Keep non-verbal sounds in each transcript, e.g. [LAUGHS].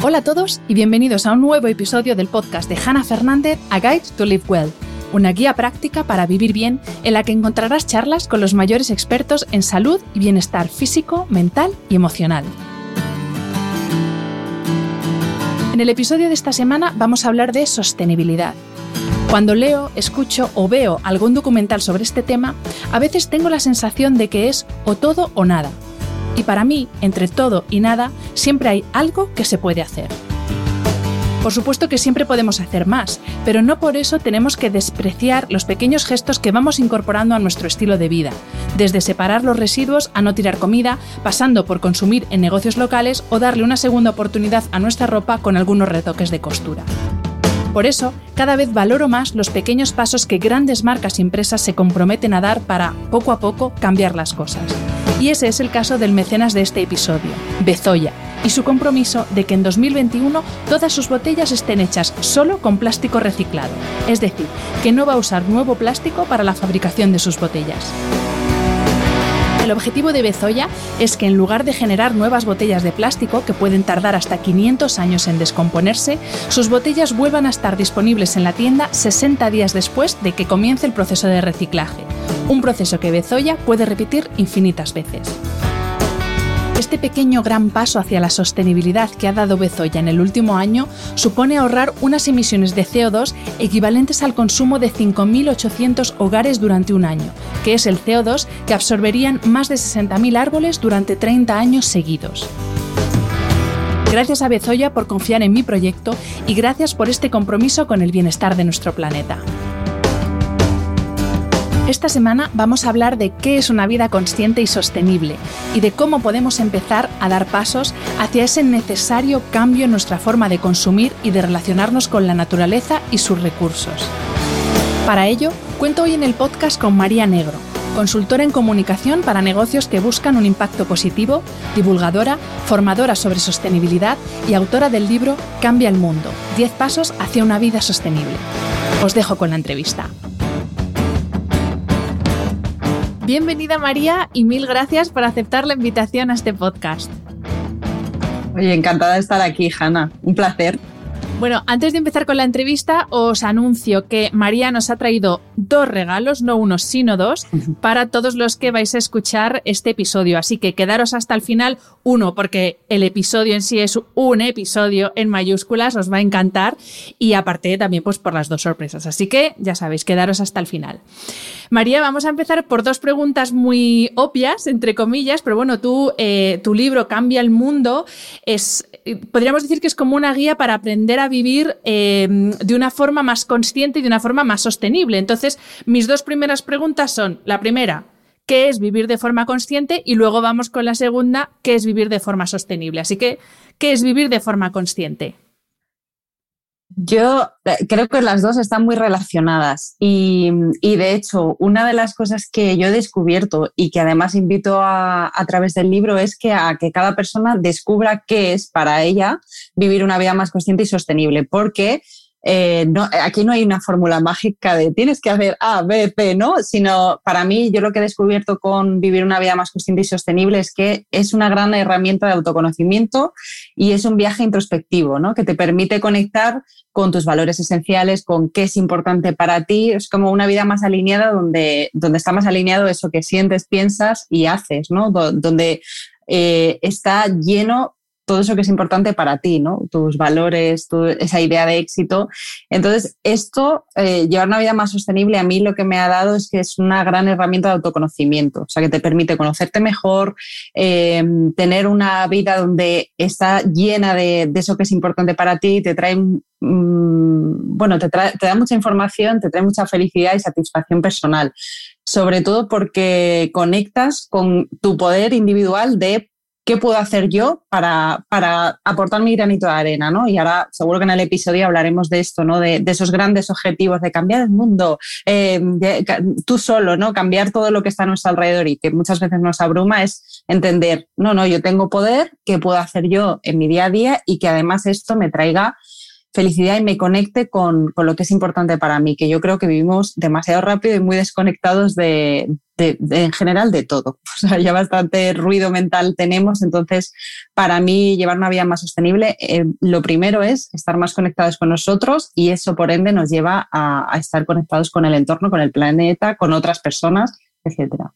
Hola a todos y bienvenidos a un nuevo episodio del podcast de Hannah Fernández, A Guide to Live Well, una guía práctica para vivir bien en la que encontrarás charlas con los mayores expertos en salud y bienestar físico, mental y emocional. En el episodio de esta semana vamos a hablar de sostenibilidad. Cuando leo, escucho o veo algún documental sobre este tema, a veces tengo la sensación de que es o todo o nada. Y para mí, entre todo y nada, siempre hay algo que se puede hacer. Por supuesto que siempre podemos hacer más, pero no por eso tenemos que despreciar los pequeños gestos que vamos incorporando a nuestro estilo de vida, desde separar los residuos a no tirar comida, pasando por consumir en negocios locales o darle una segunda oportunidad a nuestra ropa con algunos retoques de costura. Por eso, cada vez valoro más los pequeños pasos que grandes marcas y empresas se comprometen a dar para, poco a poco, cambiar las cosas. Y ese es el caso del mecenas de este episodio, Bezoya, y su compromiso de que en 2021 todas sus botellas estén hechas solo con plástico reciclado, es decir, que no va a usar nuevo plástico para la fabricación de sus botellas. El objetivo de Bezoya es que en lugar de generar nuevas botellas de plástico que pueden tardar hasta 500 años en descomponerse, sus botellas vuelvan a estar disponibles en la tienda 60 días después de que comience el proceso de reciclaje, un proceso que Bezoya puede repetir infinitas veces. Este pequeño gran paso hacia la sostenibilidad que ha dado Bezoya en el último año supone ahorrar unas emisiones de CO2 equivalentes al consumo de 5.800 hogares durante un año, que es el CO2 que absorberían más de 60.000 árboles durante 30 años seguidos. Gracias a Bezoya por confiar en mi proyecto y gracias por este compromiso con el bienestar de nuestro planeta. Esta semana vamos a hablar de qué es una vida consciente y sostenible y de cómo podemos empezar a dar pasos hacia ese necesario cambio en nuestra forma de consumir y de relacionarnos con la naturaleza y sus recursos. Para ello, cuento hoy en el podcast con María Negro, consultora en comunicación para negocios que buscan un impacto positivo, divulgadora, formadora sobre sostenibilidad y autora del libro Cambia el Mundo, 10 pasos hacia una vida sostenible. Os dejo con la entrevista. Bienvenida María y mil gracias por aceptar la invitación a este podcast. Oye, encantada de estar aquí, Hanna. Un placer. Bueno, antes de empezar con la entrevista, os anuncio que María nos ha traído dos regalos, no uno, sino dos, para todos los que vais a escuchar este episodio. Así que quedaros hasta el final, uno, porque el episodio en sí es un episodio en mayúsculas, os va a encantar, y aparte también pues por las dos sorpresas. Así que ya sabéis, quedaros hasta el final. María, vamos a empezar por dos preguntas muy obvias, entre comillas, pero bueno, tú, eh, tu libro Cambia el Mundo es, eh, podríamos decir que es como una guía para aprender a vivir eh, de una forma más consciente y de una forma más sostenible. Entonces, mis dos primeras preguntas son, la primera, ¿qué es vivir de forma consciente? Y luego vamos con la segunda, ¿qué es vivir de forma sostenible? Así que, ¿qué es vivir de forma consciente? Yo eh, creo que las dos están muy relacionadas y, de hecho una de las cosas que yo he descubierto y que además invito a, a, través del libro es que a que cada persona descubra qué es para ella vivir una vida más consciente y sostenible, porque eh, no, aquí no hay una fórmula mágica de tienes que hacer A, B, C, ¿no? Sino para mí, yo lo que he descubierto con vivir una vida más consciente y sostenible es que es una gran herramienta de autoconocimiento y es un viaje introspectivo, ¿no? Que te permite conectar con tus valores esenciales, con qué es importante para ti. Es como una vida más alineada donde, donde está más alineado eso que sientes, piensas y haces, ¿no? donde eh, está lleno todo eso que es importante para ti, ¿no? Tus valores, esa idea de éxito. Entonces, esto, eh, llevar una vida más sostenible, a mí lo que me ha dado es que es una gran herramienta de autoconocimiento, o sea, que te permite conocerte mejor, eh, tener una vida donde está llena de, eso que es importante para ti, te trae mm, bueno, te, te da mucha información, te trae mucha felicidad y satisfacción personal, sobre todo porque conectas con tu poder individual de ¿qué puedo hacer yo para, para, aportar mi granito de arena? ¿no? Y ahora seguro que en el episodio hablaremos de esto, ¿no? de, esos grandes objetivos de cambiar el mundo, eh, tú solo, ¿no? cambiar todo lo que está a nuestro alrededor y que muchas veces nos abruma es entender, no, no, yo tengo poder, ¿qué puedo hacer yo en mi día a día? Y que además esto me traiga felicidad y me conecte con, con, lo que es importante para mí, que yo creo que vivimos demasiado rápido y muy desconectados de, en general de todo. [LAUGHS] O sea, ya bastante ruido mental tenemos, entonces para mí llevar una vida más sostenible, eh, lo primero es estar más conectados con nosotros y eso por ende nos lleva a, a estar conectados con el entorno, con el planeta, con otras personas, etcétera.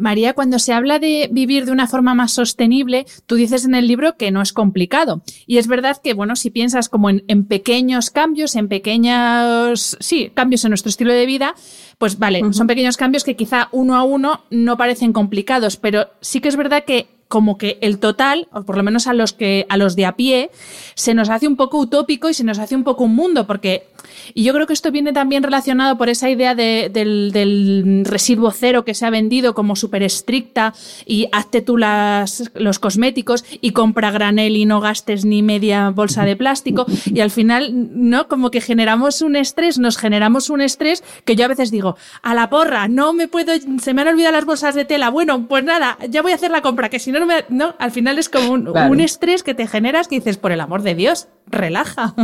María, cuando se habla de vivir de una forma más sostenible, tú dices en el libro que no es complicado. Y es verdad que, bueno, si piensas como en, pequeños cambios, en pequeños, sí, cambios en nuestro estilo de vida, pues vale, son pequeños cambios que quizá uno a uno no parecen complicados, pero sí que es verdad que como que el total, o por lo menos a los que a los de a pie, se nos hace un poco utópico y se nos hace un poco un mundo, porque y yo creo que esto viene también relacionado por esa idea del, residuo cero que se ha vendido como súper estricta y hazte tú las, los cosméticos y compra granel y no gastes ni media bolsa de plástico y al final, ¿no? Como que generamos un estrés, nos generamos un estrés que yo a veces digo, a la porra, no me puedo, se me han olvidado las bolsas de tela, bueno, pues nada, ya voy a hacer la compra, que si no, no me, no, al final es como un, un estrés que te generas que dices, por el amor de Dios, relaja.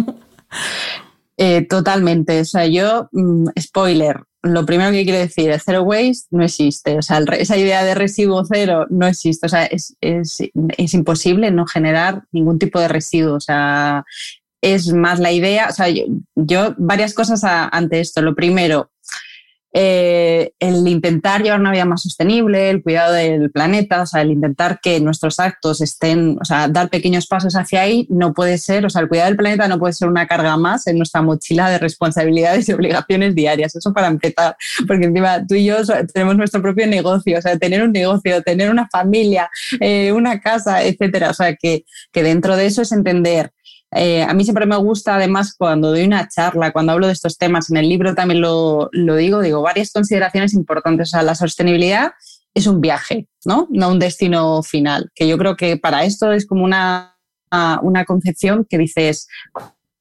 Eh, totalmente. O sea, yo, mm, spoiler, lo primero que quiero decir, el zero waste no existe. O sea, esa idea de residuo cero no existe. O sea, es, imposible no generar ningún tipo de residuo. O sea, es más la idea. O sea, yo, varias cosas ante esto. Lo primero, eh, el intentar llevar una vida más sostenible, el cuidado del planeta, o sea, el intentar que nuestros actos estén, o sea, dar pequeños pasos hacia ahí, no puede ser, o sea, el cuidado del planeta no puede ser una carga más en nuestra mochila de responsabilidades y obligaciones diarias. Eso para empezar, porque encima tú y yo tenemos nuestro propio negocio, o sea, tener un negocio, tener una familia, eh, una casa, etcétera. O sea, que, que dentro de eso es entender eh, a mí siempre me gusta, además, cuando doy una charla, cuando hablo de estos temas, en el libro también lo, digo, digo varias consideraciones importantes. O sea, la sostenibilidad es un viaje, ¿no? No un destino final. Que yo creo que para esto es como una, una concepción que dices,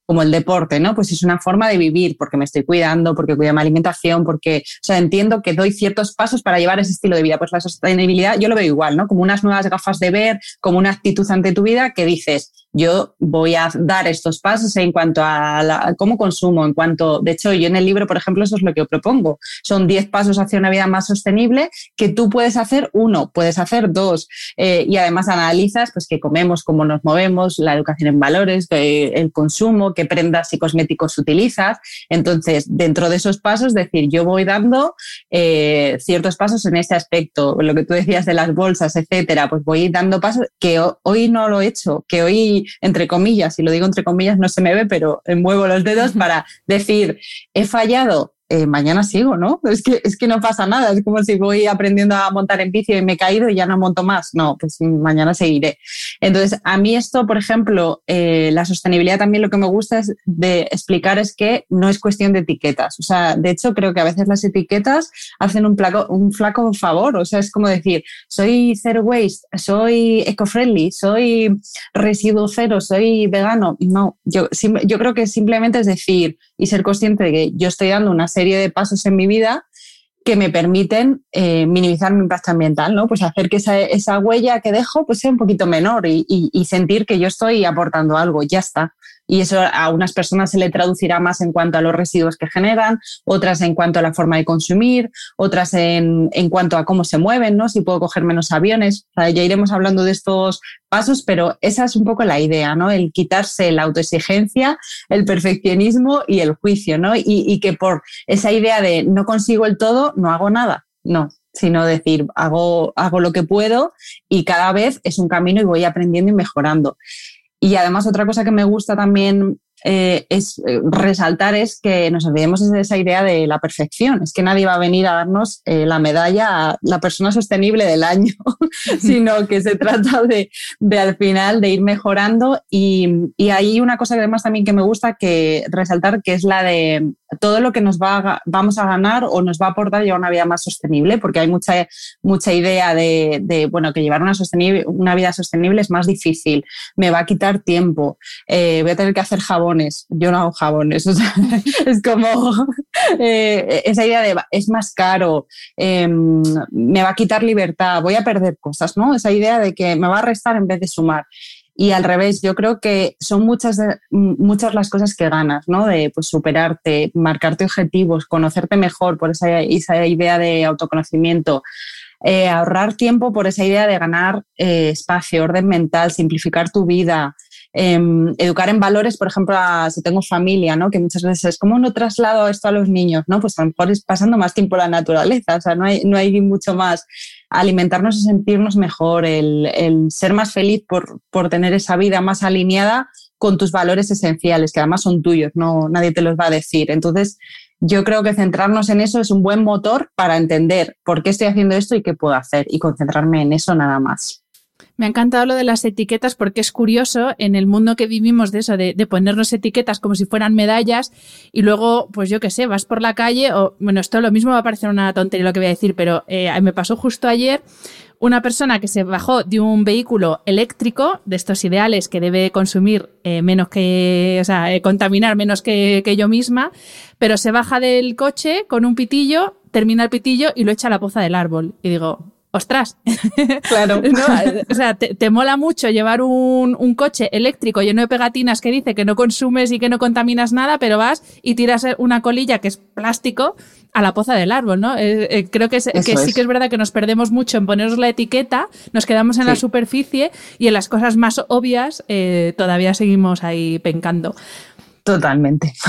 como el deporte, ¿no? Pues es una forma de vivir, porque me estoy cuidando, porque cuido mi alimentación, porque, o sea, entiendo que doy ciertos pasos para llevar ese estilo de vida. Pues la sostenibilidad yo lo veo igual, ¿no? Como unas nuevas gafas de ver, como una actitud ante tu vida que dices, yo voy a dar estos pasos en cuanto a, cómo consumo, en cuanto, de hecho, yo en el libro, por ejemplo, eso es lo que propongo. Son 10 pasos hacia una vida más sostenible que tú puedes hacer uno, puedes hacer dos, eh, y además analizas pues qué comemos, cómo nos movemos, la educación en valores, el consumo, qué prendas y cosméticos utilizas. Entonces, dentro de esos pasos, decir, yo voy dando eh, ciertos pasos en este aspecto, lo que tú decías de las bolsas, etcétera, pues voy dando pasos que hoy no lo he hecho, que hoy entre comillas, y lo digo entre comillas, no se me ve, pero muevo los dedos [LAUGHS] para decir, he fallado, eh, mañana sigo, ¿no? Es que, es que no pasa nada, es como si voy aprendiendo a montar en bici y me he caído y ya no monto más. No, pues mañana seguiré. Entonces, a mí esto, por ejemplo, eh, la sostenibilidad también lo que me gusta es de explicar es que no es cuestión de etiquetas. O sea, de hecho, creo que a veces las etiquetas hacen un, un flaco favor. O sea, es como decir, soy zero waste, soy eco-friendly, soy residuo cero, soy vegano. No, yo, yo creo que simplemente es decir y ser consciente de que yo estoy dando una serie de pasos en mi vida que me permiten eh, minimizar mi impacto ambiental, ¿no? Pues hacer que esa, huella que dejo pues sea un poquito menor y, sentir que yo estoy aportando algo, ya está. Y eso a unas personas se le traducirá más en cuanto a los residuos que generan, otras en cuanto a la forma de consumir, otras en, en cuanto a cómo se mueven, ¿no? Si puedo coger menos aviones. ya iremos hablando de estos pasos, pero esa es un poco la idea, ¿no? El quitarse la autoexigencia, el perfeccionismo y el juicio, ¿no? Y, y que por esa idea de no consigo el todo, no hago nada. No, sino decir, hago, hago lo que puedo y cada vez es un camino y voy aprendiendo y mejorando. Y además otra cosa que me gusta también eh, es eh, resaltar es que nos olvidemos de esa idea de la perfección. Es que nadie va a venir a darnos eh, la medalla a la persona sostenible del año, [LAUGHS] sino que se trata de, de, al final de ir mejorando. Y, y hay una cosa que además también que me gusta que resaltar, que es la de todo lo que nos va a, vamos a ganar o nos va a aportar llevar una vida más sostenible, porque hay mucha, mucha idea de, de bueno, que llevar una, sostenible, una vida sostenible es más difícil, me va a quitar tiempo, voy a tener que hacer jabón yo no hago jabones, [LAUGHS] es como eh, esa idea de es más caro, em, me va a quitar libertad, voy a perder cosas, ¿no? Esa idea de que me va a restar en vez de sumar. Y al revés, yo creo que son muchas, muchas las cosas que ganas, ¿no? De pues, superarte, marcarte objetivos, conocerte mejor por esa, esa idea de autoconocimiento. Eh, ahorrar tiempo por esa idea de ganar eh, espacio, orden mental, simplificar tu vida, Em, educar en valores, por ejemplo, si tengo familia, ¿no? que muchas veces es como no traslado esto a los niños, ¿no? pues a lo mejor es pasando más tiempo la naturaleza, o sea, no hay, no hay mucho más. Alimentarnos y sentirnos mejor, el, el ser más feliz por, por tener esa vida más alineada con tus valores esenciales, que además son tuyos, no, nadie te los va a decir. Entonces, yo creo que centrarnos en eso es un buen motor para entender por qué estoy haciendo esto y qué puedo hacer y concentrarme en eso nada más. Me ha encantado lo de las etiquetas porque es curioso en el mundo que vivimos de eso, de, ponernos etiquetas como si fueran medallas y luego, pues yo qué sé, vas por la calle o, bueno, esto lo mismo va a parecer una tontería lo que voy a decir, pero eh, me pasó justo ayer una persona que se bajó de un vehículo eléctrico, de estos ideales que debe consumir eh, menos que, o sea, eh, contaminar menos que, que yo misma, pero se baja del coche con un pitillo, termina el pitillo y lo echa a la poza del árbol. Y digo, ostras. Claro. [LAUGHS] O sea, te, mola mucho llevar un, un, coche eléctrico lleno de pegatinas que dice que no consumes y que no contaminas nada, pero vas y tiras una colilla que es plástico a la poza del árbol, ¿no? Eh, eh, creo que, que sí que es verdad que nos perdemos mucho en ponernos la etiqueta, nos quedamos en la superficie y en las cosas más obvias eh, todavía seguimos ahí pencando. Totalmente. [LAUGHS]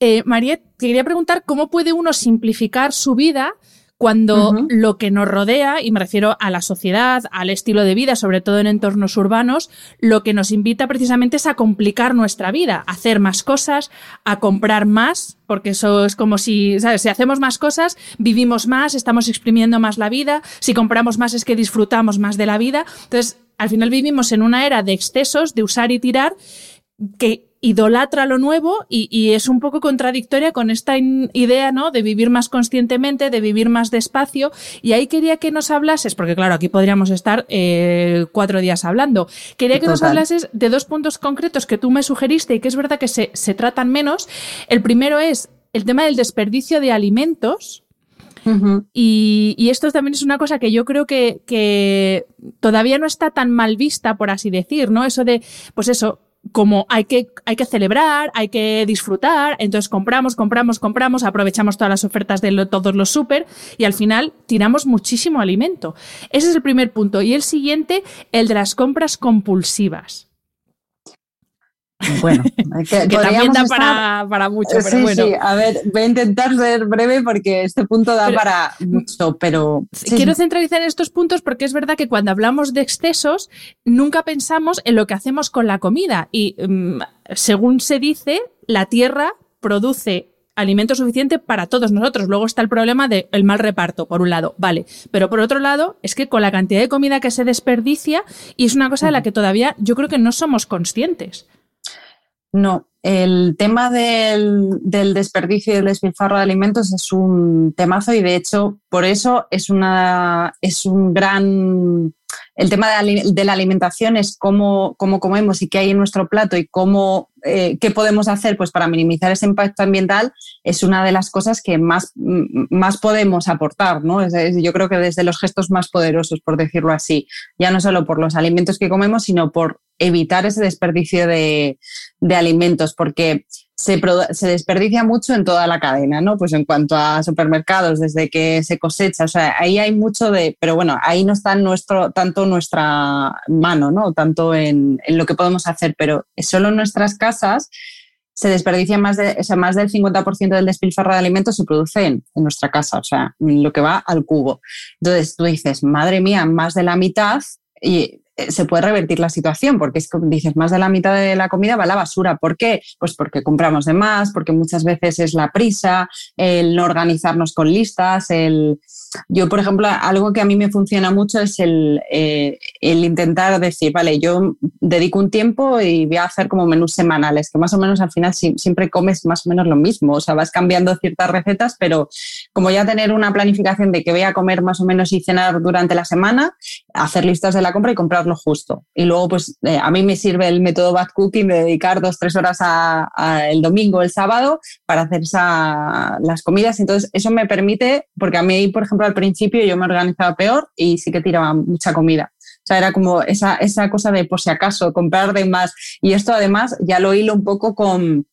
Eh, Mariette, quería preguntar cómo puede uno simplificar su vida cuando lo que nos rodea, y me refiero a la sociedad, al estilo de vida, sobre todo en entornos urbanos, lo que nos invita precisamente es a complicar nuestra vida, a hacer más cosas, a comprar más, porque eso es como si, ¿sabes? Si hacemos más cosas, vivimos más, estamos exprimiendo más la vida, si compramos más es que disfrutamos más de la vida. Entonces, al final vivimos en una era de excesos, de usar y tirar, que idolatra lo nuevo y, es un poco contradictoria con esta idea, ¿no? De vivir más conscientemente, de vivir más despacio. Y ahí quería que nos hablases, porque claro, aquí podríamos estar eh, cuatro días hablando. Quería que nos hablases de dos puntos concretos que tú me sugeriste y que es verdad que se, se tratan menos. El primero es el tema del desperdicio de alimentos. y, y, esto también es una cosa que yo creo que, que, todavía no está tan mal vista, por así decir, ¿no? Eso de, pues eso, como hay que, hay que celebrar, hay que disfrutar, entonces compramos, compramos, compramos, aprovechamos todas las ofertas de todos los súper y al final tiramos muchísimo alimento. Ese es el primer punto. Y el siguiente, el de las compras compulsivas. Bueno, [LAUGHS] que, también da para, para, mucho, pero bueno. Sí, a ver, voy a intentar ser breve porque este punto da para mucho, pero... quiero centralizar en estos puntos porque es verdad que cuando hablamos de excesos, nunca pensamos en lo que hacemos con la comida y mm, según se dice, la tierra produce alimento suficiente para todos nosotros. Luego está el problema del mal reparto, por un lado, vale. Pero por otro lado, es que con la cantidad de comida que se desperdicia, y es una cosa de la que todavía yo creo que no somos conscientes. No, el tema del, desperdicio y del despilfarro de alimentos es un temazo y de hecho por eso es, una, es un gran... El tema de, la alimentación es cómo, cómo, comemos y qué hay en nuestro plato y cómo, eh, qué podemos hacer pues, para minimizar ese impacto ambiental es una de las cosas que más, más podemos aportar. ¿no? yo creo que desde los gestos más poderosos, por decirlo así, ya no solo por los alimentos que comemos, sino por evitar ese desperdicio de, alimentos, porque se, se, desperdicia mucho en toda la cadena, ¿no? Pues en cuanto a supermercados, desde que se cosecha, o sea, ahí hay mucho de, pero bueno, ahí no está nuestro, tanto nuestra mano, ¿no? Tanto en, lo que podemos hacer, pero solo en nuestras casas se desperdicia más, de, más del 50% del despilfarro de alimentos se produce en, nuestra casa, o sea, lo que va al cubo. Entonces tú dices, madre mía, más de la mitad, y se puede revertir la situación, porque es como dices, más de la mitad de la comida va a la basura. ¿Por qué? Pues porque compramos de más, porque muchas veces es la prisa, el no organizarnos con listas, el... Yo, por ejemplo, algo que a mí me funciona mucho es el, eh, el intentar decir, vale, yo dedico un tiempo y voy a hacer como menús semanales, que más o menos al final siempre comes más o menos lo mismo, o sea, vas cambiando ciertas recetas, pero como ya tener una planificación de que voy a comer más o menos y cenar durante la semana, hacer listas de la compra y comprar lo justo. Y luego, pues eh, a mí me sirve el método bad cooking de dedicar dos, tres horas a, el domingo, el sábado, para hacer las comidas. Entonces, eso me permite, porque a mí, por ejemplo, al principio yo me organizaba peor y sí que tiraba mucha comida. O sea, era como esa, esa cosa de por si acaso, comprar de más. Y esto además ya lo hilo un poco con,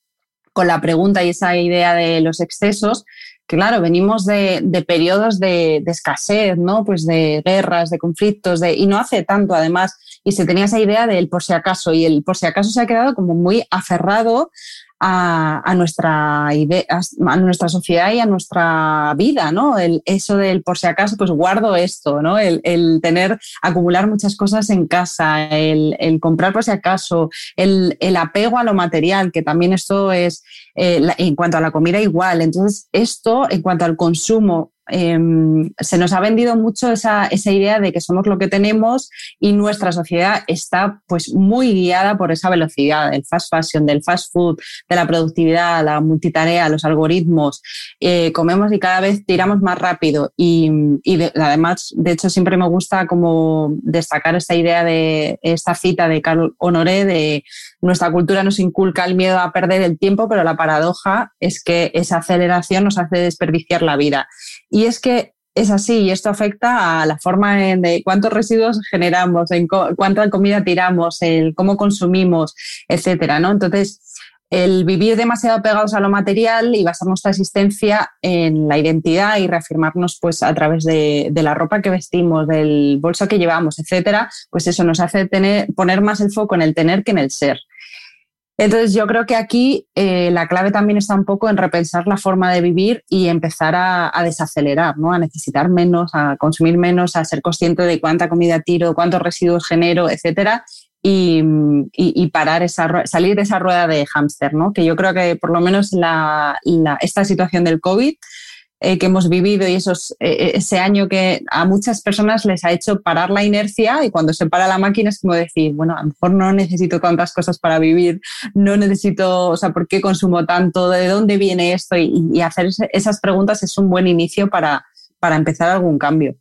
con la pregunta y esa idea de los excesos, claro, venimos de, periodos de, escasez, ¿no? Pues de guerras, de conflictos, de, y no hace tanto además, y se tenía esa idea del por si acaso, y el por si acaso se ha quedado como muy aferrado a, nuestra idea, a nuestra sociedad y a nuestra vida, ¿no? El, eso del por si acaso, pues guardo esto, ¿no? El, tener, acumular muchas cosas en casa, el, comprar por si acaso, el, apego a lo material, que también esto es, eh, en cuanto a la comida igual. Entonces, esto, en cuanto al consumo Em, se nos ha vendido mucho esa, esa, idea de que somos lo que tenemos y nuestra sociedad está pues muy guiada por esa velocidad, el fast fashion, del fast food, de la productividad, la multitarea, los algoritmos. Eh, comemos y cada vez tiramos más rápido y, y además, de hecho, siempre me gusta como destacar esta idea de esta cita de Carl Honoré de nuestra cultura nos inculca el miedo a perder el tiempo, pero la paradoja es que esa aceleración nos hace desperdiciar la vida. Y es que es así y esto afecta a la forma de cuántos residuos generamos, en cuánta comida tiramos, cómo consumimos, etcétera, ¿no? Entonces, el vivir demasiado pegados a lo material y basar nuestra existencia en la identidad y reafirmarnos pues a través de, la ropa que vestimos, del bolso que llevamos, etcétera, pues eso nos hace tener, poner más el foco en el tener que en el ser. Entonces yo creo que aquí eh, la clave también está un poco en repensar la forma de vivir y empezar a, desacelerar, ¿no? a necesitar menos, a consumir menos, a ser consciente de cuánta comida tiro, cuántos residuos genero, etcétera, y, parar esa, salir de esa rueda de hámster, ¿no? que yo creo que por lo menos la, esta situación del COVID eh, que hemos vivido y esos, eh, eh, ese año que a muchas personas les ha hecho parar la inercia y cuando se para la máquina es como decir, bueno, a lo mejor no necesito tantas cosas para vivir, no necesito, o sea, ¿por qué consumo tanto? ¿De dónde viene esto? Y, hacer esas preguntas es un buen inicio para, para empezar algún cambio.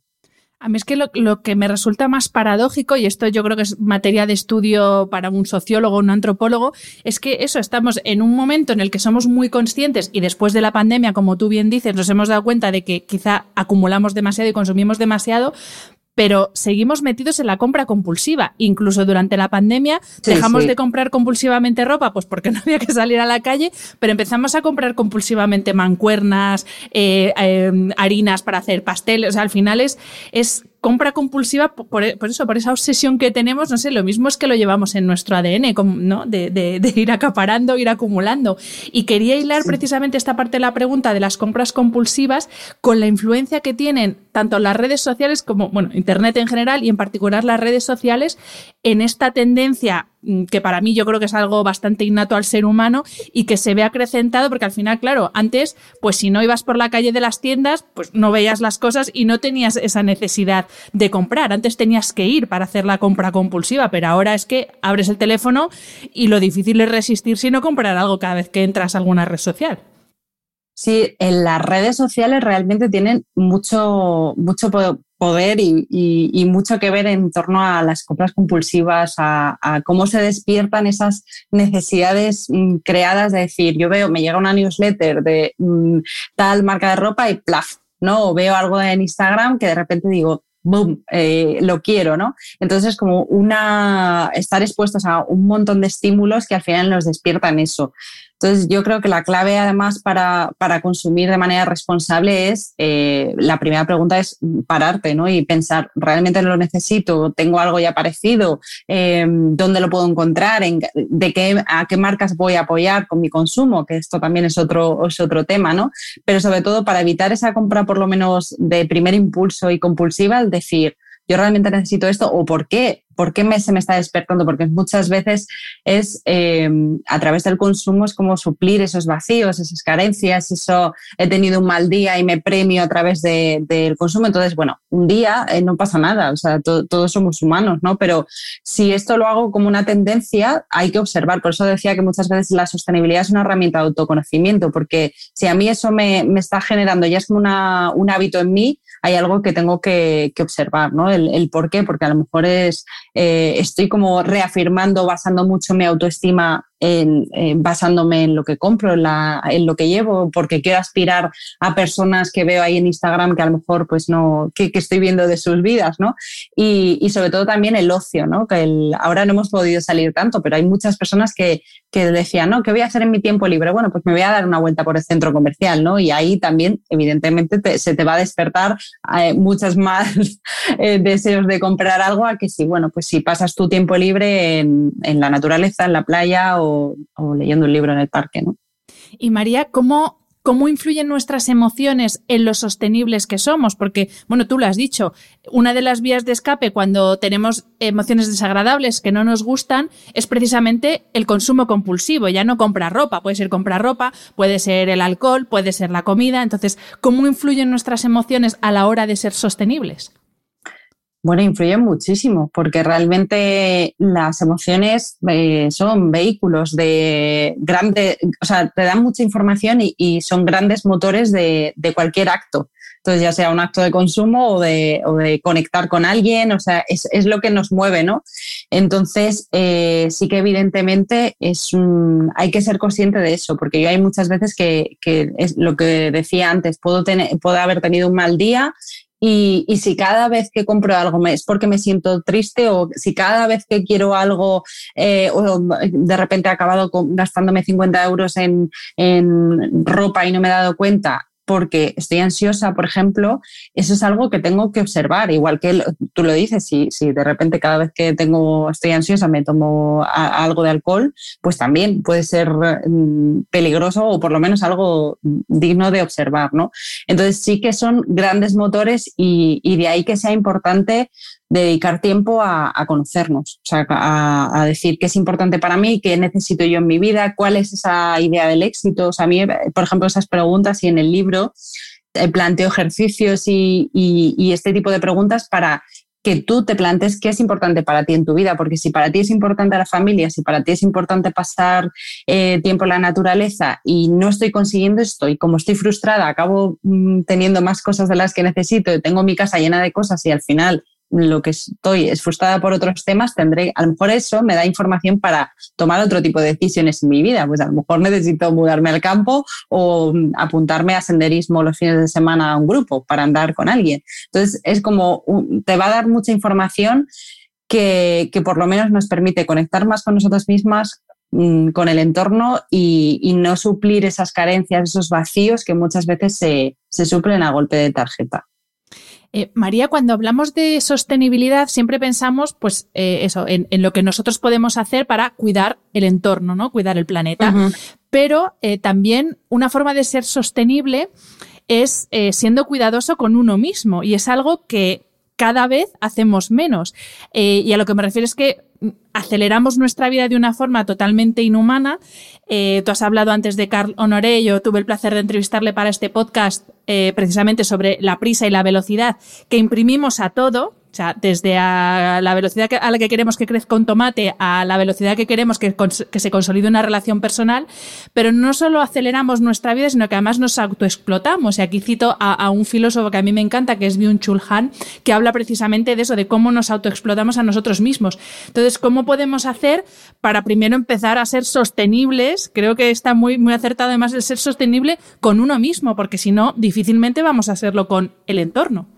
A mí es que lo, que me resulta más paradójico, y esto yo creo que es materia de estudio para un sociólogo un antropólogo, es que eso, estamos en un momento en el que somos muy conscientes y después de la pandemia, como tú bien dices, nos hemos dado cuenta de que quizá acumulamos demasiado y consumimos demasiado, pero seguimos metidos en la compra compulsiva. Incluso durante la pandemia dejamos de comprar compulsivamente ropa, pues porque [LAUGHS] no había que salir a la calle, pero empezamos a comprar compulsivamente mancuernas, eh, eh, harinas para hacer pasteles. O sea, al final es, es compra compulsiva por, eso, por esa obsesión que tenemos, no sé, lo mismo es que lo llevamos en nuestro ADN, ¿no? De, ir acaparando, ir acumulando. Y quería hilar precisamente esta parte de la pregunta de las compras compulsivas con la influencia que tienen tanto las redes sociales como, bueno, Internet en general y en particular las redes sociales en esta tendencia que para mí yo creo que es algo bastante innato al ser humano y que se ve acrecentado porque al final, claro, antes, pues si no ibas por la calle de las tiendas, pues no veías las cosas y no tenías esa necesidad de comprar. Antes tenías que ir para hacer la compra compulsiva, pero ahora es que abres el teléfono y lo difícil es resistir si no comprar algo cada vez que entras a alguna red social. Sí, en las redes sociales realmente tienen mucho, mucho poder y, mucho que ver en torno a las compras compulsivas, a, cómo se despiertan esas necesidades mm, creadas de decir, yo veo, me llega una newsletter de mm, tal marca de ropa y plaf, ¿no? O veo algo en Instagram que de repente digo, boom, eh, lo quiero, ¿no? Entonces, como una, estar expuestos a un montón de estímulos que al final nos despiertan eso. Entonces, yo creo que la clave además para, consumir de manera responsable es, eh, la primera pregunta es pararte ¿no? y pensar, ¿realmente lo necesito? ¿Tengo algo ya parecido? Em, ¿Dónde lo puedo encontrar? ¿De qué, a qué marcas voy a apoyar con mi consumo? Que esto también es otro, es otro tema, ¿no? Pero sobre todo para evitar esa compra por lo menos de primer impulso y compulsiva, es decir, yo realmente necesito esto o por qué, por qué me, se me está despertando, porque muchas veces es eh, a través del consumo es como suplir esos vacíos, esas carencias, eso he tenido un mal día y me premio a través del consumo, entonces, bueno, un día eh, no pasa nada, o sea, todos somos humanos, ¿no? Pero si esto lo hago como una tendencia, hay que observar, por eso decía que muchas veces la sostenibilidad es una herramienta de autoconocimiento, porque si a mí eso me, me está generando, ya es como una, un hábito en mí, hay algo que tengo que, observar, ¿no? El, por qué, porque a lo mejor es, eh, estoy como reafirmando, basando mucho mi autoestima basándome en lo que compro, en, lo que llevo, porque quiero aspirar a personas que veo ahí en Instagram que a lo mejor pues no, que, estoy viendo de sus vidas, ¿no? Y, sobre todo también el ocio, ¿no? Que ahora no hemos podido salir tanto, pero hay muchas personas que, que decían, ¿no? ¿Qué voy a hacer en mi tiempo libre? Bueno, pues me voy a dar una vuelta por el centro comercial, ¿no? Y ahí también, evidentemente, se te va a despertar eh, muchas más [LAUGHS] eh, deseos de comprar algo a que si, bueno, pues si pasas tu tiempo libre en, en la naturaleza, en la playa o o, leyendo un libro en el parque. ¿no? Y María, ¿cómo, ¿cómo influyen nuestras emociones en lo sostenibles que somos? Porque, bueno, tú lo has dicho, una de las vías de escape cuando tenemos emociones desagradables que no nos gustan es precisamente el consumo compulsivo. Ya no comprar ropa, puede ser comprar ropa, puede ser el alcohol, puede ser la comida. Entonces, ¿cómo influyen nuestras emociones a la hora de ser sostenibles? Bueno, influyen muchísimo porque realmente las emociones eh, son vehículos de grande, o sea, te dan mucha información y, son grandes motores de, cualquier acto. Entonces, ya sea un acto de consumo o de, conectar con alguien, o sea, es, lo que nos mueve, ¿no? Entonces, eh, sí que evidentemente es hay que ser consciente de eso, porque yo hay muchas veces que, es lo que decía antes, puedo, tener, puedo haber tenido un mal día y, si cada vez que compro algo es porque me siento triste o si cada vez que quiero algo eh, o de repente he acabado gastándome 50 euros en, en ropa y no me he dado cuenta, porque estoy ansiosa, por ejemplo, eso es algo que tengo que observar. Igual que tú lo dices, si, de repente cada vez que tengo, estoy ansiosa me tomo algo de alcohol, pues también puede ser mm, peligroso o por lo menos algo digno de observar, ¿no? Entonces sí que son grandes motores y, y de ahí que sea importante dedicar tiempo a, conocernos, o sea, a, decir qué es importante para mí, qué necesito yo en mi vida, cuál es esa idea del éxito. O sea, a mí, por ejemplo, esas preguntas y en el libro eh, planteo ejercicios y, este tipo de preguntas para que tú te plantes qué es importante para ti en tu vida, porque si para ti es importante la familia, si para ti es importante pasar eh, tiempo en la naturaleza y no estoy consiguiendo esto y como estoy frustrada, acabo mm, teniendo más cosas de las que necesito, tengo mi casa llena de cosas y al final lo que estoy es frustrada por otros temas, tendré, a lo mejor eso me da información para tomar otro tipo de decisiones en mi vida. Pues a lo mejor necesito mudarme al campo o apuntarme a senderismo los fines de semana a un grupo para andar con alguien. Entonces es como, te va a dar mucha información que, por lo menos nos permite conectar más con nosotros mismas, mm, con el entorno y, no suplir esas carencias, esos vacíos que muchas veces se, se suplen a golpe de tarjeta. Eh, María, cuando hablamos de sostenibilidad, siempre pensamos, pues, eh, eso, en, lo que nosotros podemos hacer para cuidar el entorno, ¿no? Cuidar el planeta. Pero eh, también una forma de ser sostenible es siendo cuidadoso con uno mismo. Y es algo que cada vez hacemos menos. y a lo que me refiero es que aceleramos nuestra vida de una forma totalmente inhumana. Eh, tú has hablado antes de Carl Honoré, yo tuve el placer de entrevistarle para este podcast eh, precisamente sobre la prisa y la velocidad que imprimimos a todo o sea, desde a la velocidad a la que queremos que crezca un tomate a la velocidad que queremos que, se consolide una relación personal, pero no solo aceleramos nuestra vida, sino que además nos autoexplotamos. Y aquí cito a, un filósofo que a mí me encanta, que es Byung-Chul Han, que habla precisamente de eso, de cómo nos autoexplotamos a nosotros mismos. Entonces, ¿cómo podemos hacer para primero empezar a ser sostenibles? Creo que está muy, muy acertado además el ser sostenible con uno mismo, porque si no, difícilmente vamos a hacerlo con el entorno.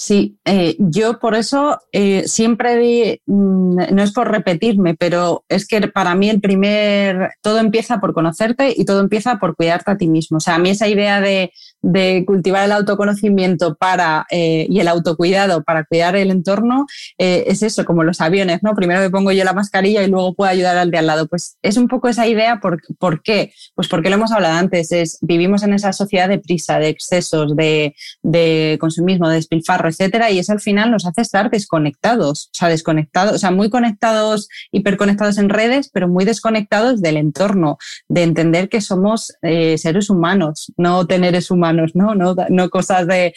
Sí, eh, yo por eso eh, siempre, mm, no es por repetirme, pero es que para mí el primer, todo empieza por conocerte y todo empieza por cuidarte a ti mismo. O sea, a mí esa idea de, de cultivar el autoconocimiento para, eh, y el autocuidado para cuidar el entorno eh, es eso, como los aviones, ¿no? Primero me pongo yo la mascarilla y luego puedo ayudar al de al lado. Pues es un poco esa idea, ¿por, ¿por qué? Pues porque lo hemos hablado antes, es vivimos en esa sociedad de prisa, de excesos, de, de consumismo, de despilfarro etcétera, y eso al final nos hace estar desconectados, o sea, desconectados, o sea, muy conectados, hiperconectados en redes, pero muy desconectados del entorno, de entender que somos eh, seres humanos, no teneres humanos, no, no, no cosas de,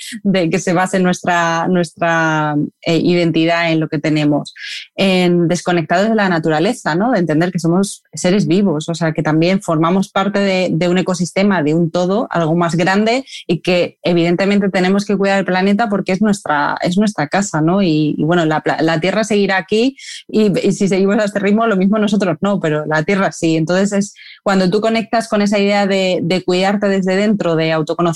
que se base nuestra, nuestra eh, identidad en lo que tenemos, en desconectados de la naturaleza, ¿no? De entender que somos seres vivos, o sea, que también formamos parte de, de un ecosistema, de un todo, algo más grande y que evidentemente tenemos que cuidar el planeta porque es nuestra, es nuestra casa, ¿no? Y, bueno, la, Tierra seguirá aquí y, si seguimos a este ritmo, lo mismo nosotros no, pero la Tierra sí. Entonces es cuando tú conectas con esa idea de, de cuidarte desde dentro, de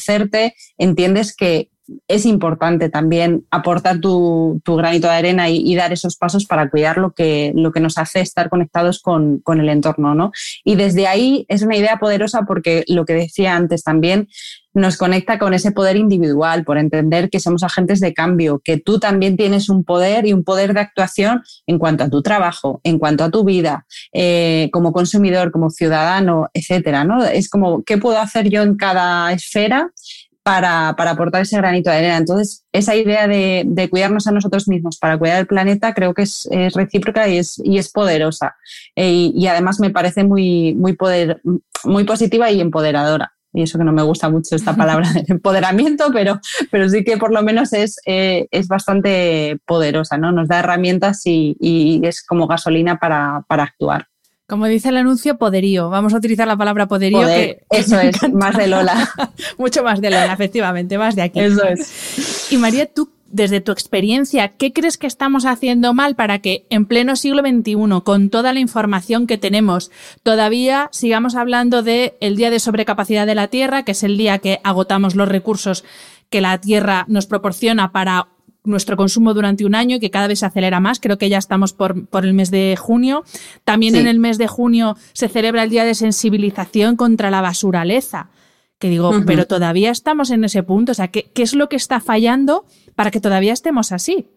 autoconocerte, entiendes que es importante también aportar tu, granito de arena y, dar esos pasos para cuidar lo que, lo que nos hace estar conectados con, el entorno. ¿no? Y desde ahí es una idea poderosa porque lo que decía antes también nos conecta con ese poder individual, por entender que somos agentes de cambio, que tú también tienes un poder y un poder de actuación en cuanto a tu trabajo, en cuanto a tu vida, eh, como consumidor, como ciudadano, etcétera. ¿no? Es como, ¿qué puedo hacer yo en cada esfera para, aportar ese granito de arena. Entonces, esa idea de, cuidarnos a nosotros mismos para cuidar el planeta creo que es, recíproca y es, y es poderosa. Eh, y, además me parece muy, muy, poder, muy positiva y empoderadora. Y eso que no me gusta mucho esta [LAUGHS] palabra de empoderamiento, pero, pero sí que por lo menos es, eh, es bastante poderosa, ¿no? Nos da herramientas y, y es como gasolina para, para actuar. Como dice el anuncio, poderío. Vamos a utilizar la palabra poderío. eso es, más de Lola. [LAUGHS] Mucho más de Lola, efectivamente, más de aquí. Eso es. Y María, tú, desde tu experiencia, ¿qué crees que estamos haciendo mal para que en pleno siglo XXI, con toda la información que tenemos, todavía sigamos hablando del el día de sobrecapacidad de la Tierra, que es el día que agotamos los recursos que la Tierra nos proporciona para nuestro consumo durante un año y que cada vez se acelera más. Creo que ya estamos por, por el mes de junio. También en el mes de junio se celebra el Día de Sensibilización contra la Basuraleza. Que digo, pero todavía estamos en ese punto. O sea, ¿qué, ¿qué es lo que está fallando para que todavía estemos así?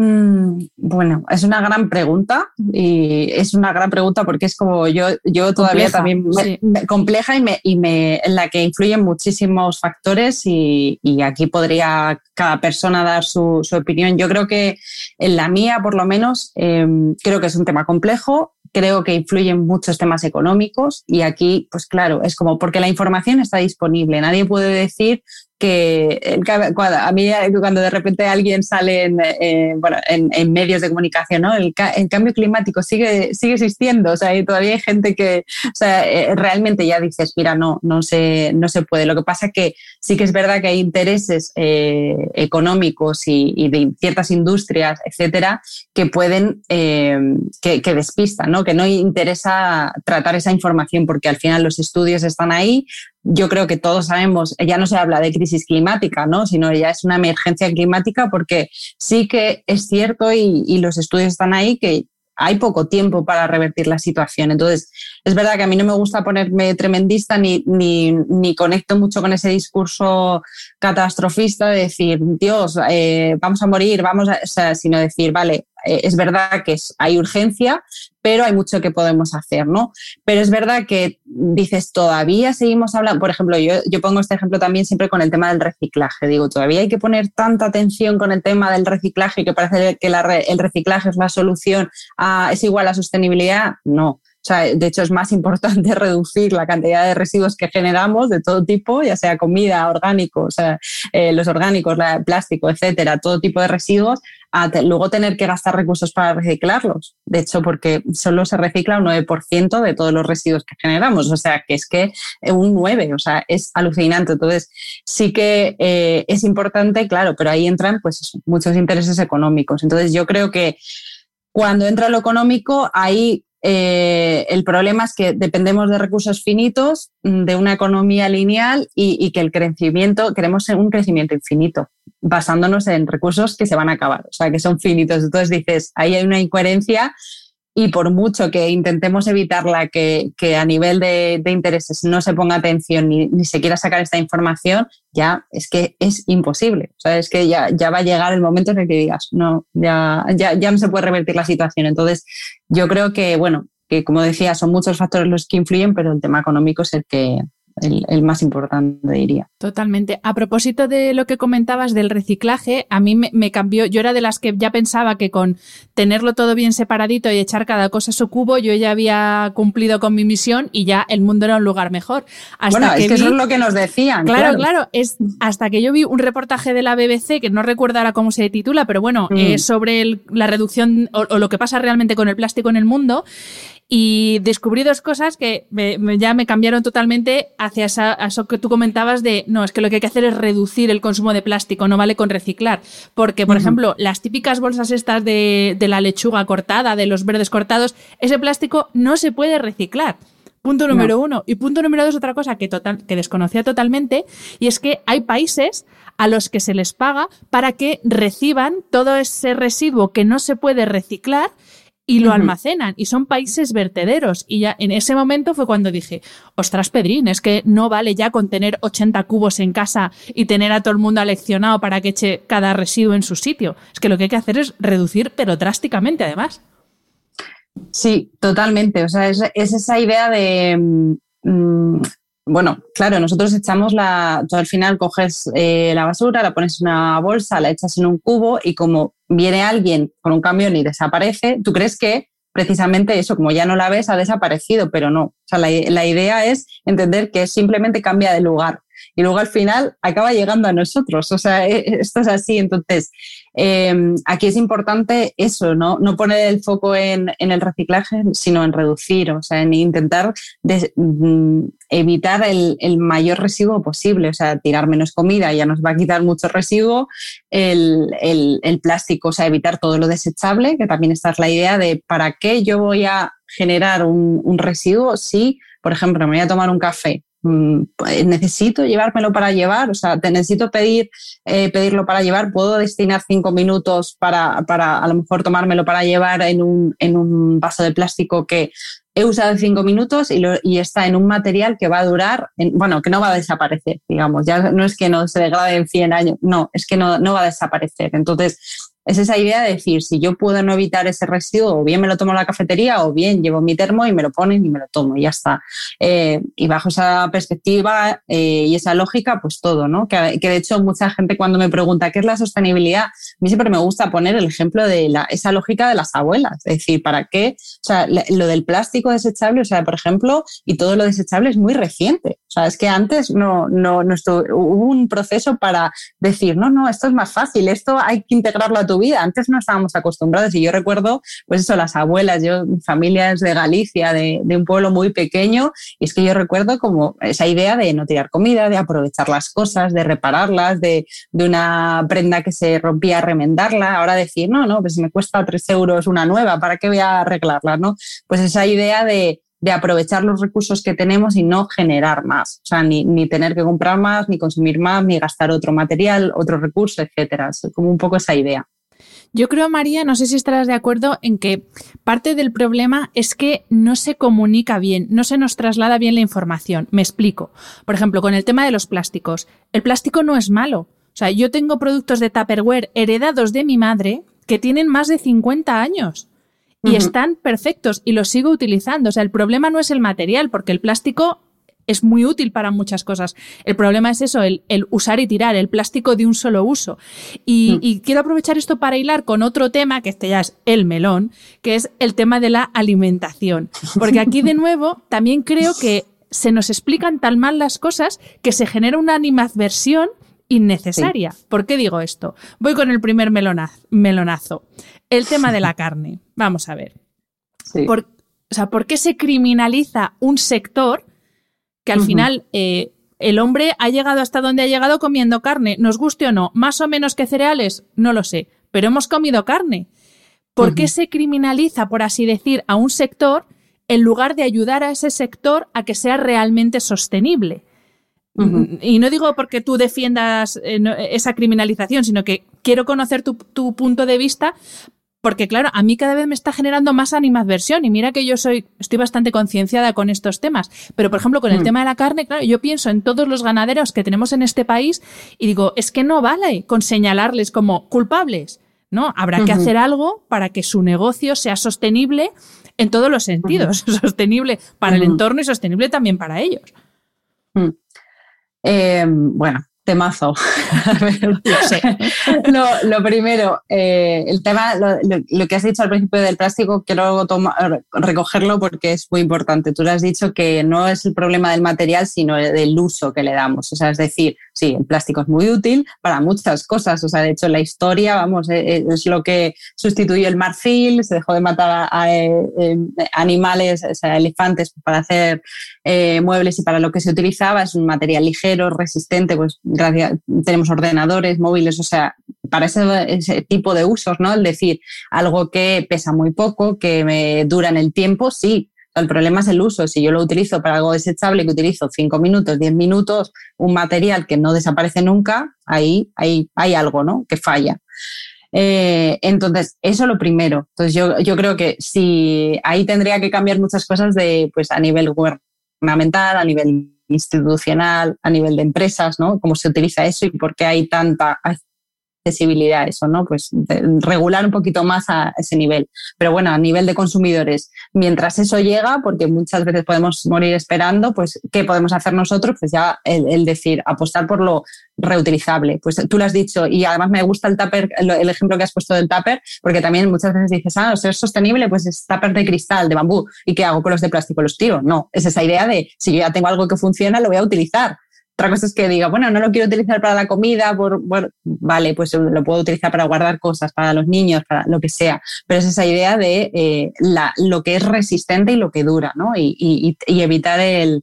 Mm, bueno, es una gran pregunta y es una gran pregunta porque es como yo, yo todavía también compleja y, me, y me, en la que influyen muchísimos factores y, aquí podría cada persona dar su, opinión. Yo creo que en la mía, por lo menos, em, creo que es un tema complejo, creo que influyen muchos temas económicos y aquí, pues claro, es como porque la información está disponible. Nadie puede decir que a mí cuando de repente alguien sale en, eh, bueno, en, medios de comunicación, ¿no? El, cambio climático sigue, sigue existiendo, o sea, y todavía hay gente que, o sea, eh, realmente ya dices, mira, no, no se, no se puede. Lo que pasa que sí que es verdad que hay intereses eh, económicos y, de ciertas industrias, etcétera, que pueden, que, que despistan, ¿no? Que no interesa tratar esa información porque al final los estudios están ahí, yo creo que todos sabemos, ya no se habla de crisis climática, ¿no? sino ya es una emergencia climática porque sí que es cierto y, los estudios están ahí que hay poco tiempo para revertir la situación. Entonces, es verdad que a mí no me gusta ponerme tremendista ni, ni, ni conecto mucho con ese discurso catastrofista de decir, Dios, eh, vamos a morir, vamos a, o sea, sino decir, vale, eh, es verdad que hay urgencia, pero hay mucho que podemos hacer, ¿no? Pero es verdad que dices, todavía seguimos hablando, por ejemplo, yo, yo pongo este ejemplo también siempre con el tema del reciclaje, digo, todavía hay que poner tanta atención con el tema del reciclaje que parece que el reciclaje es la solución, a, es igual a sostenibilidad, no. De hecho, es más [LAUGHS] importante reducir la cantidad de residuos que generamos de todo tipo, ya sea comida, orgánicos, eh, los orgánicos, plástico, etcétera, todo tipo de residuos, luego tener que gastar recursos para reciclarlos. De hecho, porque solo se recicla un 9% de todos los residuos que generamos. O sea, que es que un 9%, o sea, es alucinante. Entonces, sí que eh, es importante, claro, pero ahí entran pues muchos intereses económicos. Entonces, yo creo que cuando entra lo económico, ahí eh, el problema es que dependemos de recursos finitos, mm, de una economía lineal y, que el crecimiento, queremos un crecimiento infinito, basándonos en recursos que se van a acabar, o sea, que son finitos. Entonces dices, ahí hay una incoherencia y por mucho que intentemos evitarla, que, que a nivel de, intereses no se ponga atención ni, ni, se quiera sacar esta información, ya es que es imposible. O sea, es que ya, ya va a llegar el momento en el que digas, no, ya, ya, ya no se puede revertir la situación. Entonces, yo creo que, bueno, que como decía, son muchos factores los que influyen, pero el tema económico es el que, el, más importante, diría. Totalmente. A propósito de lo que comentabas del reciclaje, a mí me, cambió, yo era de las que ya pensaba que con tenerlo todo bien separadito y echar cada cosa a su cubo, yo ya había cumplido con mi misión y ya el mundo era un lugar mejor. Hasta bueno, es que eso es lo que nos decían. Claro, claro, es hasta que yo vi un reportaje de la BBC, que no recuerdo ahora cómo se titula, pero bueno, mm. es sobre la reducción o lo que pasa realmente con el plástico en el mundo y descubrí dos cosas que ya me cambiaron totalmente hacia eso que tú comentabas de, no, es que lo que hay que hacer es reducir el consumo de plástico, no vale con reciclar. Porque, por ejemplo, las típicas bolsas estas de, de la lechuga cortada, de los verdes cortados, ese plástico no se puede reciclar. Punto número uno. Y punto número dos, otra cosa que, total, que desconocía totalmente, y es que hay países a los que se les paga para que reciban todo ese residuo que no se puede reciclar y lo almacenan y son países vertederos. Y ya en ese momento fue cuando dije, ostras, Pedrín, es que no vale ya con tener 80 cubos en casa y tener a todo el mundo aleccionado para que eche cada residuo en su sitio. Es que lo que hay que hacer es reducir, pero drásticamente además. Sí, totalmente. O sea, es, esa idea de... Mm, bueno, claro, nosotros echamos la, tú al final coges eh, la basura, la pones en una bolsa, la echas en un cubo y como viene alguien con un camión y desaparece, tú crees que precisamente eso, como ya no la ves, ha desaparecido, pero no. O sea, la, la idea es entender que simplemente cambia de lugar y luego al final acaba llegando a nosotros. O sea, e, e, esto es así. Entonces, em, aquí es importante eso, ¿no? No poner el foco en, el reciclaje, sino en reducir, o sea, en intentar mm, evitar el, mayor residuo posible, o sea, tirar menos comida ya nos va a quitar mucho residuo, el, plástico, o sea, evitar todo lo desechable, que también esta es la idea de para qué yo voy a generar un, residuo si, por ejemplo, me voy a tomar un café pues, necesito llevármelo para llevar, o sea, te necesito pedir, eh, pedirlo para llevar, puedo destinar cinco minutos para, para, a lo mejor tomármelo para llevar en un, en un vaso de plástico que he usado cinco minutos y, y, está en un material que va a durar, bueno, que no va a desaparecer, digamos, ya no es que no se degrade en 100 años, no, es que no, no va a desaparecer. Entonces, es esa idea de decir, si yo puedo no evitar ese residuo, o bien me lo tomo en la cafetería, o bien llevo mi termo y me lo ponen y me lo tomo y ya está. Eh, y bajo esa perspectiva eh, y esa lógica, pues todo, ¿no? Que, de hecho mucha gente cuando me pregunta qué es la sostenibilidad, a mí siempre me gusta poner el ejemplo de esa lógica de las abuelas. Es decir, ¿para qué? O sea, lo del plástico desechable, o sea, por ejemplo, y todo lo desechable es muy reciente. O sea, es que antes no, no, no hubo un proceso para decir, no, no, esto es más fácil, esto hay que integrarlo a tu vida. Antes no estábamos acostumbrados y yo recuerdo, pues eso, las abuelas, yo, mi familia es de Galicia, de, un pueblo muy pequeño, y es que yo recuerdo como esa idea de no tirar comida, de aprovechar las cosas, de repararlas, de, una prenda que se rompía, remendarla, ahora decir, no, no, pues me cuesta tres euros una nueva, ¿para qué voy a arreglarla? ¿no? Pues esa idea de, de aprovechar los recursos que tenemos y no generar más. O sea, ni, ni, tener que comprar más, ni consumir más, ni gastar otro material, otro recurso, etcétera. Es como un poco esa idea. Yo creo, María, no sé si estarás de acuerdo en que parte del problema es que no se comunica bien, no se nos traslada bien la información. Me explico. Por ejemplo, con el tema de los plásticos. El plástico no es malo. O sea, yo tengo productos de Tupperware heredados de mi madre que tienen más de 50 años y están perfectos y los sigo utilizando. O sea, el problema no es el material, porque el plástico es muy útil para muchas cosas. El problema es eso, el, usar y tirar, el plástico de un solo uso. Mm. Y, quiero aprovechar esto para hilar con otro tema, que este ya es el melón, que es el tema de la alimentación. Porque aquí de [LAUGHS] nuevo también creo que se nos explican tan mal las cosas que se genera una animadversión innecesaria. ¿Por qué digo esto? Voy con el primer melonazo. El tema de la [LAUGHS] carne. Vamos a ver. o sea, ¿por qué se criminaliza un sector que al final eh, el hombre ha llegado hasta donde ha llegado comiendo carne, nos guste o no, más o menos que cereales, no lo sé, pero hemos comido carne. ¿Por qué se criminaliza, por así decir, a un sector en lugar de ayudar a ese sector a que sea realmente sostenible? Y no digo porque tú defiendas eh, esa criminalización, sino que quiero conocer tu, tu, punto de vista porque claro, a mí cada vez me está generando más animadversión y mira que yo soy, estoy bastante concienciada con estos temas, pero por ejemplo con el mm. tema de la carne, claro, yo pienso en todos los ganaderos que tenemos en este país y digo, es que no vale con señalarles como culpables, ¿no? Habrá que hacer algo para que su negocio sea sostenible en todos los sentidos, [LAUGHS] sostenible para el entorno y sostenible también para ellos. Hmm. Eh, bueno, temazo. [LAUGHS] [LAUGHS] lo, primero, eh, el tema, lo, que has dicho al principio del plástico, quiero recogerlo porque es muy importante. Tú le has dicho que no es el problema del material, sino del uso que le damos. O sea, es decir, sí, el plástico es muy útil para muchas cosas. O sea, de hecho, la historia, vamos, eh, eh, es lo que sustituyó el marfil, se dejó de matar a, animales, o sea, elefantes para hacer muebles y para lo que se utilizaba. Es un material ligero, resistente, pues tenemos ordenadores, móviles, o sea, para ese, tipo de usos, ¿no? Es decir, algo que pesa muy poco, que me dura en el tiempo, sí. El problema es el uso. Si yo lo utilizo para algo desechable, que utilizo 5 minutos, 10 minutos, un material que no desaparece nunca, ahí, ahí hay algo, ¿no? Que falla. Eh, entonces, eso lo primero. Entonces, yo, yo creo que si ahí tendría que cambiar muchas cosas de, pues, a nivel gubernamental, a nivel institucional, a nivel de empresas, ¿no? Cómo se utiliza eso y por qué hay tanta accesibilidad eso, ¿no? Pues regular un poquito más a ese nivel. Pero bueno, a nivel de consumidores, mientras eso llega, porque muchas veces podemos morir esperando, pues ¿qué podemos hacer nosotros? Pues ya el, decir, apostar por lo reutilizable. Pues tú lo has dicho y además me gusta el tupper, el ejemplo que has puesto del tupper, porque también muchas veces dices, ah, ser sostenible, pues es tupper de cristal, de bambú. ¿Y qué hago con los de plástico? Los tiro. No, es esa idea de si yo ya tengo algo que funciona, lo voy a utilizar otra cosa es que diga, bueno, no lo quiero utilizar para la comida, por, vale, pues lo puedo utilizar para guardar cosas, para los niños, para lo que sea. Pero es esa idea de eh, lo que es resistente y lo que dura, ¿no? Y, evitar el,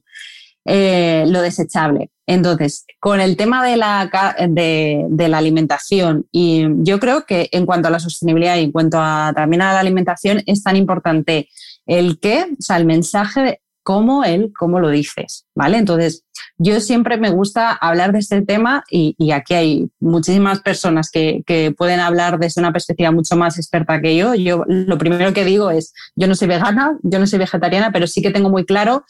eh, lo desechable. Entonces, con el tema de la, de, la, alimentación, y yo creo que en cuanto a la sostenibilidad y en cuanto a, también a la alimentación, es tan importante el qué, o sea, el mensaje como el cómo lo dices, ¿vale? Entonces, yo siempre me gusta hablar de este tema y, aquí hay muchísimas personas que, pueden hablar desde una perspectiva mucho más experta que yo. Yo lo primero que digo es, yo no soy vegana, yo no soy vegetariana, pero sí que tengo muy claro,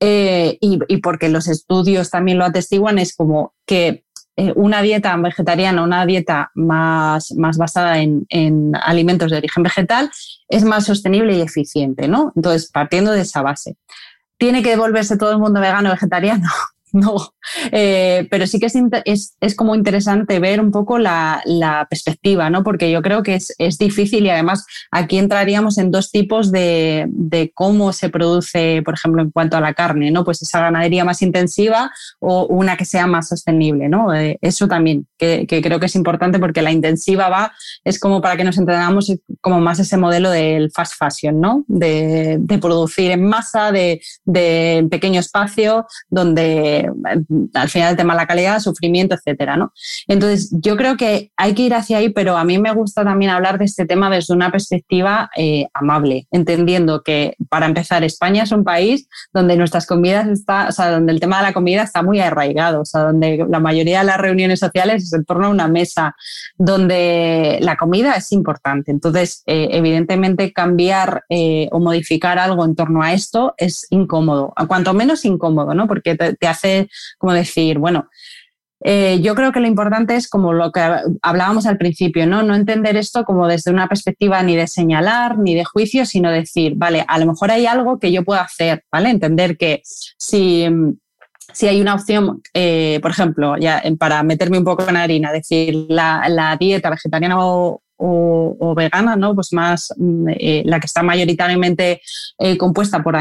eh, y, porque los estudios también lo atestiguan, es como que eh, una dieta vegetariana, una dieta más, más basada en, en, alimentos de origen vegetal, es más sostenible y eficiente, ¿no? Entonces, partiendo de esa base. ¿Tiene que volverse todo el mundo vegano vegetariano? [LAUGHS] No, eh, pero sí que es, es, como interesante ver un poco la, perspectiva, ¿no? Porque yo creo que es, es, difícil y además aquí entraríamos en dos tipos de, de, cómo se produce, por ejemplo, en cuanto a la carne, ¿no? Pues esa ganadería más intensiva o una que sea más sostenible, ¿no? Eh, eso también, que, que, creo que es importante porque la intensiva va, es como para que nos entendamos como más ese modelo del fast fashion, ¿no? De, de producir en masa, de, de pequeño espacio, donde al final el tema de la calidad, sufrimiento, etcétera, ¿no? Entonces, yo creo que hay que ir hacia ahí, pero a mí me gusta también hablar de este tema desde una perspectiva eh, amable, entendiendo que, para empezar, España es un país donde nuestras comidas está, o sea, donde el tema de la comida está muy arraigado, o sea, donde la mayoría de las reuniones sociales es en torno a una mesa, donde la comida es importante. Entonces, eh, evidentemente, cambiar eh, o modificar algo en torno a esto es incómodo, cuanto menos incómodo, ¿no? Porque te hace como decir, bueno, eh, yo creo que lo importante es como lo que hablábamos al principio, ¿no? No entender esto como desde una perspectiva ni de señalar ni de juicio, sino decir, vale, a lo mejor hay algo que yo puedo hacer, ¿vale? Entender que si, si hay una opción, eh, por ejemplo, ya para meterme un poco en harina, decir la, dieta vegetariana o, vegana, ¿no? Pues más mm, eh, la que está mayoritariamente compuesta por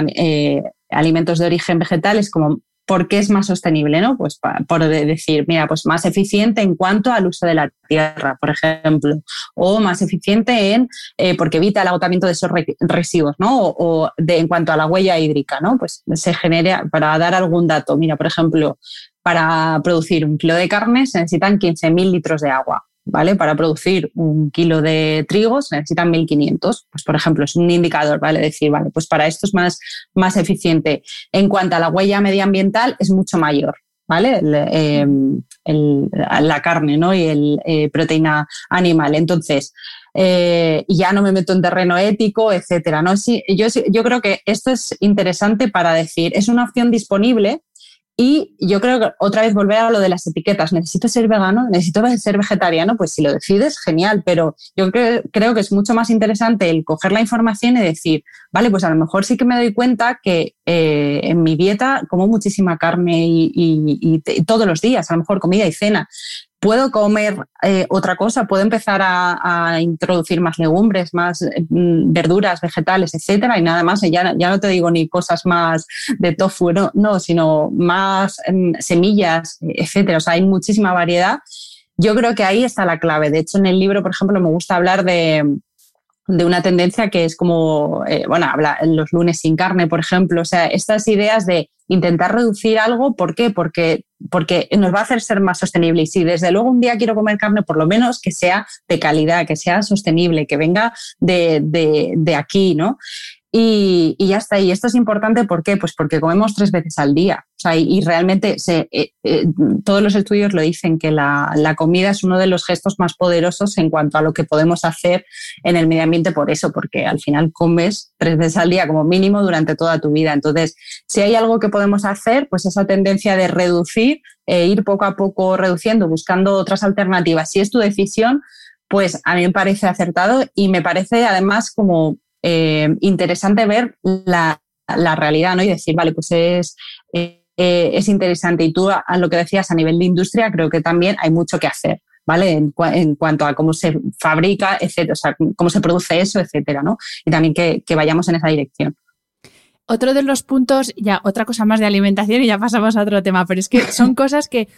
alimentos de origen vegetal es como ¿Por qué es más sostenible? ¿no? Pues por decir, mira, pues más eficiente en cuanto al uso de la tierra, por ejemplo, o más eficiente en eh, porque evita el agotamiento de esos residuos, ¿no? O, de, en cuanto a la huella hídrica, ¿no? Pues se genera, para dar algún dato, mira, por ejemplo, para producir un kilo de carne se necesitan 15.000 litros de agua. ¿Vale? Para producir un kilo de trigo se necesitan 1.500. Pues, por ejemplo, es un indicador, ¿vale? Decir, vale, pues para esto es más, más eficiente. En cuanto a la huella medioambiental, es mucho mayor, ¿vale? Em, la carne, ¿no? Y el eh, proteína animal. Entonces, eh, ya no me meto en terreno ético, etcétera, ¿no? Sí, yo, yo creo que esto es interesante para decir, es una opción disponible Y yo creo que otra vez volver a lo de las etiquetas. ¿Necesito ser vegano? ¿Necesito ser vegetariano? Pues si lo decides, genial. Pero yo creo, que es mucho más interesante el coger la información y decir, vale, pues a lo mejor sí que me doy cuenta que eh, en mi dieta como muchísima carne y, todos los días, a lo mejor comida y cena puedo comer eh, otra cosa, puedo empezar a, introducir más legumbres, más mm, verduras, vegetales, etcétera, y nada más. Ya, no te digo ni cosas más de tofu, no, sino más em, semillas, etcétera. O sea, hay muchísima variedad. Yo creo que ahí está la clave. De hecho, en el libro, por ejemplo, me gusta hablar de, una tendencia que es como, eh, bueno, habla los lunes sin carne, por ejemplo, o sea, estas ideas de intentar reducir algo, ¿por qué? Porque, porque nos va a hacer ser más sostenible. Y si desde luego un día quiero comer carne, por lo menos que sea de calidad, que sea sostenible, que venga de, de, de aquí, ¿no? Y, ya está. Y esto es importante, ¿por qué? Pues porque comemos tres veces al día. O sea, y, realmente eh, eh, todos los estudios lo dicen, que la, comida es uno de los gestos más poderosos en cuanto a lo que podemos hacer en el medio ambiente por eso, porque al final comes tres veces al día como mínimo durante toda tu vida. Entonces, si hay algo que podemos hacer, pues esa tendencia de reducir, e ir poco a poco reduciendo, buscando otras alternativas. Si es tu decisión, pues a mí me parece acertado y me parece además como eh, interesante ver la, realidad ¿no? y decir, vale, pues es, eh, es interesante. Y tú, a, lo que decías a nivel de industria, creo que también hay mucho que hacer. ¿Vale? En, en cuanto a cómo se fabrica, etcétera, o sea, cómo se produce eso, etcétera, ¿no? Y también que vayamos en esa dirección. Otro de los puntos, ya otra cosa más de alimentación y ya pasamos a otro tema, pero es que [LAUGHS] son cosas que,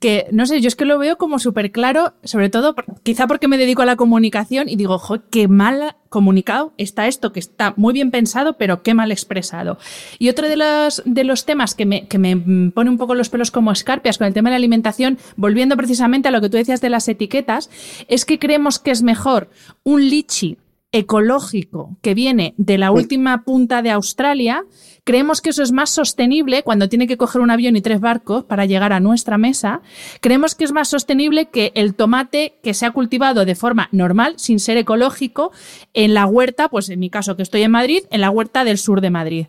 que no sé, yo es que lo veo como súper claro, sobre todo quizá porque me dedico a la comunicación y digo, jo, qué mal comunicado está esto, que está muy bien pensado, pero qué mal expresado. Y otro de los, de los temas que me, que me pone un poco los pelos como escarpias con el tema de la alimentación, volviendo precisamente a lo que tú decías de las etiquetas, es que creemos que es mejor un lichi ecológico que viene de la última punta de Australia Creemos que eso es más sostenible cuando tiene que coger un avión y tres barcos para llegar a nuestra mesa. Creemos que es más sostenible que el tomate que se ha cultivado de forma normal, sin ser ecológico, en la huerta, pues en mi caso que estoy en Madrid, en la huerta del sur de Madrid.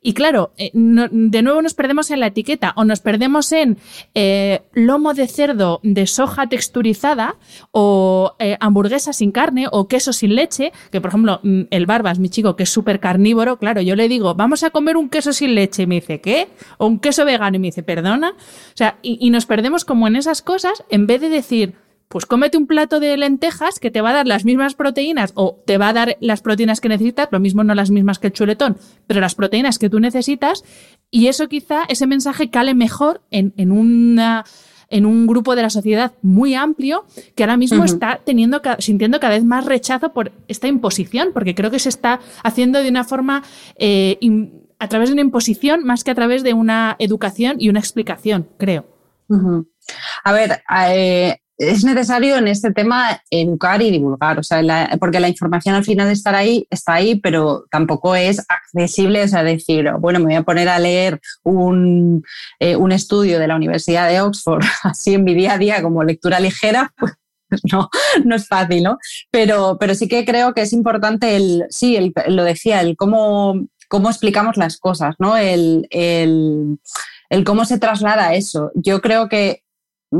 Y claro, eh, de nuevo nos perdemos en la etiqueta o nos perdemos en eh, lomo de cerdo de soja texturizada o eh, hamburguesa sin carne o queso sin leche, que por ejemplo mm, el Barbas, mi chico, que es súper carnívoro, claro, yo le digo, vamos a comer un queso sin leche y me dice, ¿qué? O un queso vegano y me dice, perdona. O sea, y, nos perdemos como en esas cosas en vez de decir, pues cómete un plato de lentejas que te va a dar las mismas proteínas o te va a dar las proteínas que necesitas, lo mismo no las mismas que el chuletón, pero las proteínas que tú necesitas y eso quizá, ese mensaje cale mejor en, en una en un grupo de la sociedad muy amplio que ahora mismo está teniendo, sintiendo cada vez más rechazo por esta imposición, porque creo que se está haciendo de una forma eh, a través de una imposición más que a través de una educación y una explicación, creo. A ver, eh, es necesario en este tema educar y divulgar, o sea, porque la información al final de estar ahí está ahí, pero tampoco es accesible, o sea, decir, bueno, me voy a poner a leer un, eh, un estudio de la Universidad de Oxford [LAUGHS] así en mi día a día como lectura ligera, [LAUGHS] pues no, no es fácil, ¿no? Pero, pero sí que creo que es importante el, sí, el, lo decía, el cómo cómo explicamos las cosas, ¿no? El, cómo se traslada eso. Yo creo que,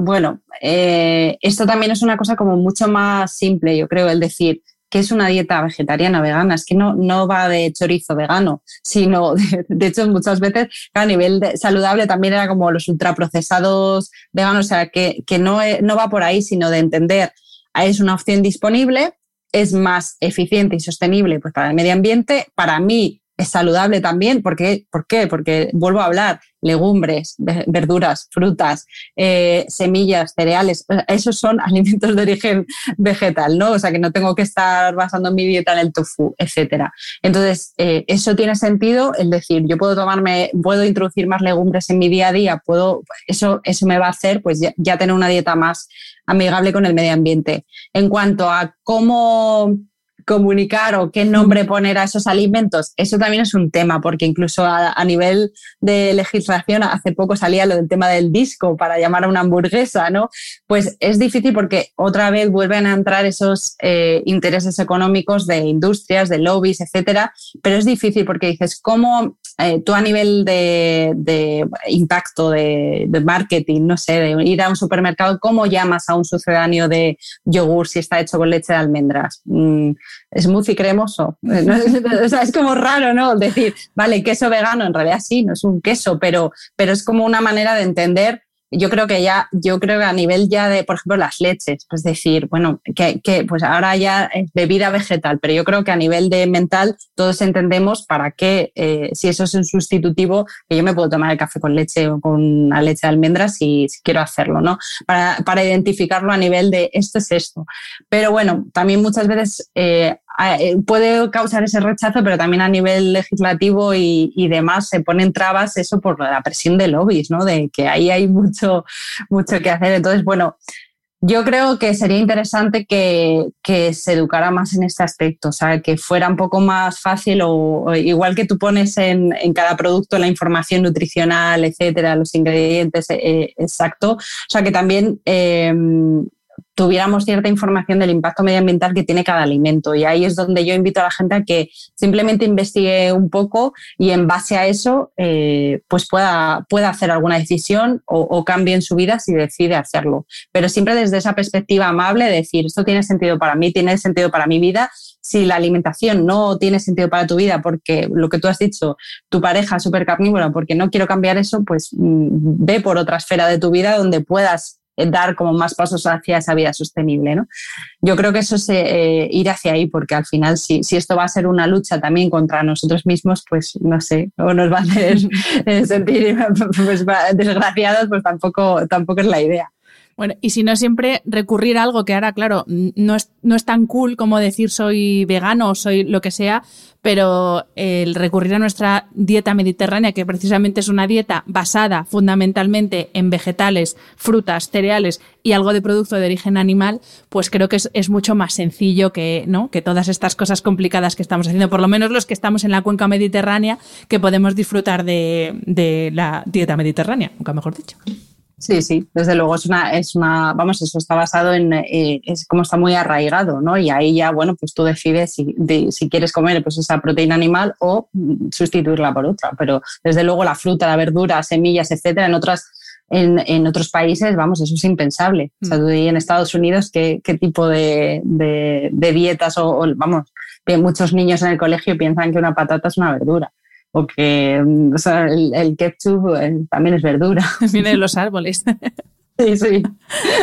bueno, eh, esto también es una cosa como mucho más simple, yo creo, el decir que es una dieta vegetariana vegana, es que no, no va de chorizo vegano, [LAUGHS] sino, de, hecho, muchas veces a nivel saludable también era como los ultraprocesados veganos, o sea, que, no, no va por ahí, sino de entender, es una opción disponible, es más eficiente y sostenible pues, para el medio ambiente. Para mí es saludable también. ¿Por qué? ¿Por qué? Porque vuelvo a hablar, legumbres, verduras, frutas, eh, semillas, cereales, esos son [LAUGHS] alimentos de origen vegetal, ¿no? O sea que no tengo que estar basando mi dieta en el tofu, etcétera. Entonces, eh, eso tiene sentido, es decir, yo puedo tomarme, puedo introducir más legumbres en mi día a día, puedo, eso, eso me va a hacer pues ya tener una dieta más amigable con el medio ambiente. En cuanto a cómo comunicar o qué nombre poner a esos alimentos, eso también es un tema, porque incluso a, nivel de legislación hace poco salía lo del tema del disco para llamar a una hamburguesa, ¿no? Pues es difícil porque otra vez vuelven a entrar esos eh, intereses económicos de industrias, de lobbies, etcétera, pero es difícil porque dices, ¿cómo eh, tú a nivel de, impacto, de, marketing, no sé, de ir a un supermercado, ¿cómo llamas a un sucedáneo de yogur si está hecho con leche de almendras? Mm, smoothie cremoso. [LAUGHS] o sea, es como raro, ¿no? Decir, vale, queso vegano, en realidad sí, no es un queso, pero, pero es como una manera de entender yo creo que ya, yo creo que a nivel ya de, por ejemplo, las leches, pues decir, bueno, que, que, pues ahora ya es bebida vegetal, pero yo creo que a nivel de mental todos entendemos para qué, eh, si eso es un sustitutivo, que yo me puedo tomar el café con leche o con una leche de almendras si, si quiero hacerlo, ¿no? Para, para, identificarlo a nivel de esto es esto. Pero bueno, también muchas veces eh, puede causar ese rechazo, pero también a nivel legislativo y, demás se ponen trabas eso por la presión de lobbies, ¿no? De que ahí hay mucho, mucho que hacer. Entonces, bueno, yo creo que sería interesante que, que, se educara más en este aspecto, o sea, que fuera un poco más fácil o, igual que tú pones en, cada producto la información nutricional, etcétera, los ingredientes eh, exacto, o sea, que también eh, tuviéramos cierta información del impacto medioambiental que tiene cada alimento. Y ahí es donde yo invito a la gente a que simplemente investigue un poco y en base a eso eh, pues pueda, pueda hacer alguna decisión o, cambie en su vida si decide hacerlo. Pero siempre desde esa perspectiva amable, decir, esto tiene sentido para mí, tiene sentido para mi vida. Si la alimentación no tiene sentido para tu vida porque lo que tú has dicho, tu pareja es súper carnívora, porque no quiero cambiar eso, pues mm, ve por otra esfera de tu vida donde puedas dar como más pasos hacia esa vida sostenible. ¿no? Yo creo que eso es eh, ir hacia ahí, porque al final si, si, esto va a ser una lucha también contra nosotros mismos, pues no sé, o nos va a hacer eh, [LAUGHS] sentir pues, desgraciados, pues tampoco, tampoco es la idea. Bueno, y si no siempre recurrir a algo que ahora, claro, no es, no es tan cool como decir soy vegano o soy lo que sea, pero el recurrir a nuestra dieta mediterránea, que precisamente es una dieta basada fundamentalmente en vegetales, frutas, cereales y algo de producto de origen animal, pues creo que es, es mucho más sencillo que, ¿no? que todas estas cosas complicadas que estamos haciendo, por lo menos los que estamos en la cuenca mediterránea, que podemos disfrutar de, de la dieta mediterránea, nunca mejor dicho. Sí, sí, desde luego es una, es una, vamos, eso está basado en, eh, es como está muy arraigado, ¿no? Y ahí ya, bueno, pues tú decides si, si quieres comer pues esa proteína animal o sustituirla por otra. Pero desde luego la fruta, la verdura, semillas, etcétera, en otras, en, en otros países, vamos, eso es impensable. O sea, mm. tú en Estados Unidos, ¿qué, qué tipo de, de, dietas o, o, vamos, muchos niños en el colegio piensan que una patata es una verdura o que mm, el, ketchup eh, también es verdura. [LAUGHS] Viene de los árboles. [LAUGHS] Sí, sí.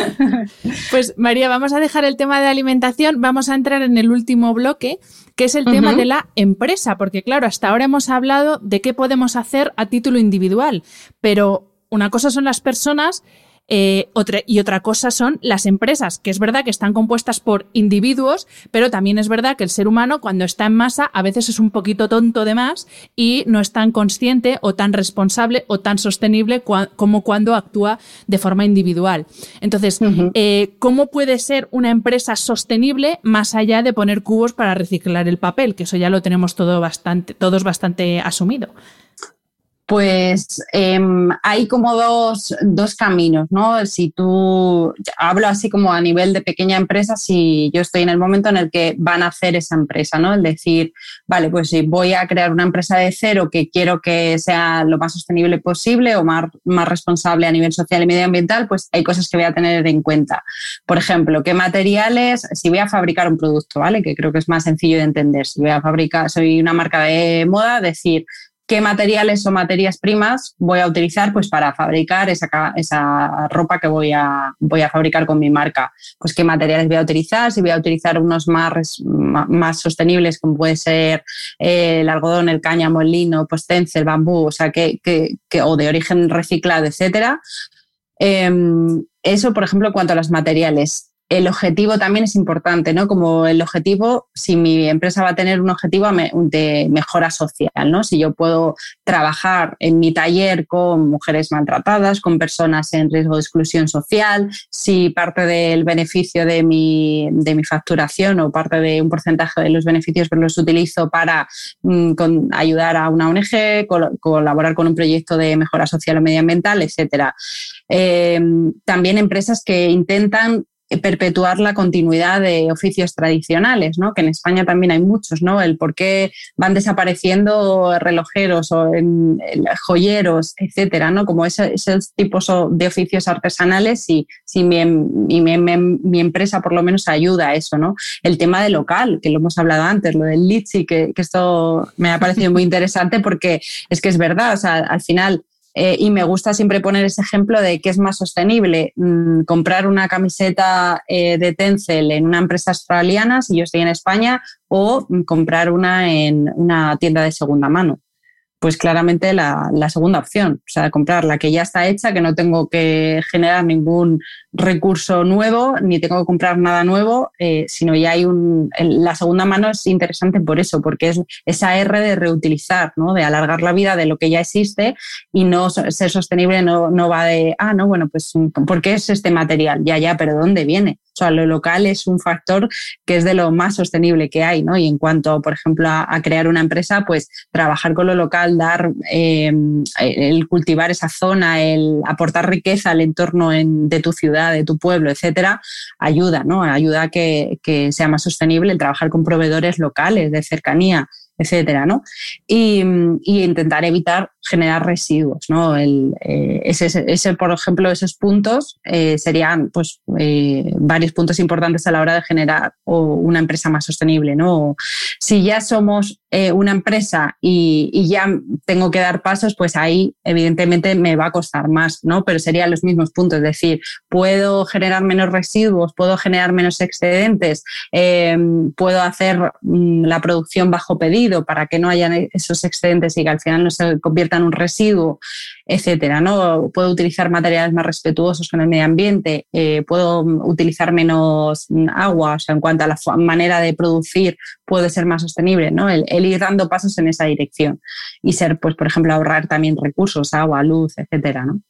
[LAUGHS] Pues María, vamos a dejar el tema de alimentación, vamos a entrar en el último bloque, que es el tema de la empresa, porque claro, hasta ahora hemos hablado de qué podemos hacer a título individual, pero una cosa son las personas eh, otra, y otra cosa son las empresas, que es verdad que están compuestas por individuos, pero también es verdad que el ser humano cuando está en masa a veces es un poquito tonto de más y no es tan consciente o tan responsable o tan sostenible como cuando actúa de forma individual. Entonces, eh, ¿cómo puede ser una empresa sostenible más allá de poner cubos para reciclar el papel? Que eso ya lo tenemos todo bastante, todos bastante asumido. Pues em, hay como dos, dos, caminos, ¿no? Si tú, hablo así como a nivel de pequeña empresa, si yo estoy en el momento en el que van a hacer esa empresa, ¿no? El decir, vale, pues si voy a crear una empresa de cero que quiero que sea lo más sostenible posible o más, más responsable a nivel social y medioambiental, pues hay cosas que voy a tener en cuenta. Por ejemplo, qué materiales, si voy a fabricar un producto, ¿vale? Que creo que es más sencillo de entender. Si voy a fabricar, soy una marca de moda, decir, qué materiales o materias primas voy a utilizar pues, para fabricar esa, esa, ropa que voy a, voy a fabricar con mi marca. Pues qué materiales voy a utilizar, si voy a utilizar unos más, más sostenibles como puede ser eh, el algodón, el cáñamo, el lino, pues el bambú, o sea, que, o de origen reciclado, etcétera. Em, eso, por ejemplo, en cuanto a los materiales. El objetivo también es importante, ¿no? Como el objetivo, si mi empresa va a tener un objetivo de mejora social, ¿no? Si yo puedo trabajar en mi taller con mujeres maltratadas, con personas en riesgo de exclusión social, si parte del beneficio de mi, de mi facturación o parte de un porcentaje de los beneficios pues los utilizo para mm, ayudar a una ONG, colaborar con un proyecto de mejora social o medioambiental, etcétera. Eh, también empresas que intentan perpetuar la continuidad de oficios tradicionales, ¿no? que en España también hay muchos, ¿no? el por qué van desapareciendo relojeros o joyeros, etcétera, ¿no? como esos, tipos de oficios artesanales y si mi, empresa por lo menos ayuda a eso. ¿no? El tema del local, que lo hemos hablado antes, lo del litchi, que, que esto me ha parecido muy interesante porque es que es verdad, o sea, al final eh, y me gusta siempre poner ese ejemplo de que es más sostenible mm, comprar una camiseta eh, de Tencel en una empresa australiana, si yo estoy en España, o mm, comprar una en una tienda de segunda mano pues claramente la, segunda opción, o sea, comprar la que ya está hecha, que no tengo que generar ningún recurso nuevo, ni tengo que comprar nada nuevo, eh, sino ya hay un... La segunda mano es interesante por eso, porque es esa R de reutilizar, ¿no? de alargar la vida de lo que ya existe y no ser sostenible no, no va de, ah, no, bueno, pues ¿por qué es este material? Ya, ya, pero ¿dónde viene? O sea, lo local es un factor que es de lo más sostenible que hay, ¿no? Y en cuanto, por ejemplo, a, crear una empresa, pues trabajar con lo local, dar, em, el cultivar esa zona, el aportar riqueza al entorno de tu ciudad, de tu pueblo, etcétera, ayuda, ¿no? Ayuda a que, que sea más sostenible el trabajar con proveedores locales de cercanía etcétera, ¿no? Y, intentar evitar generar residuos, ¿no? El, eh, ese, por ejemplo, esos puntos eh, serían pues, eh, varios puntos importantes a la hora de generar una empresa más sostenible, ¿no? Si ya somos una empresa y, ya tengo que dar pasos, pues ahí evidentemente me va a costar más, ¿no? Pero serían los mismos puntos, es decir, puedo generar menos residuos, puedo generar menos excedentes, puedo hacer mm, la producción bajo pedido, para que no haya esos excedentes y que al final no se convierta en un residuo, etcétera. ¿no? Puedo utilizar materiales más respetuosos con el medio ambiente, eh, puedo utilizar menos agua, o sea, en cuanto a la manera de producir, puede ser más sostenible, ¿no? El, ir dando pasos en esa dirección y ser, pues, por ejemplo, ahorrar también recursos, agua, luz, etcétera, ¿no?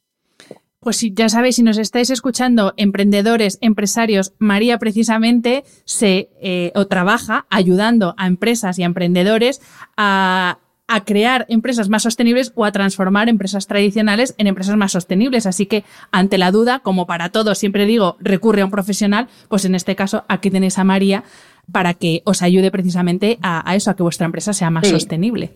Pues ya sabéis, si nos estáis escuchando, emprendedores, empresarios, María precisamente se eh, o trabaja ayudando a empresas y a emprendedores a, a crear empresas más sostenibles o a transformar empresas tradicionales en empresas más sostenibles. Así que ante la duda, como para todos siempre digo, recurre a un profesional, pues en este caso aquí tenéis a María para que os ayude precisamente a, eso, a que vuestra empresa sea más sostenible.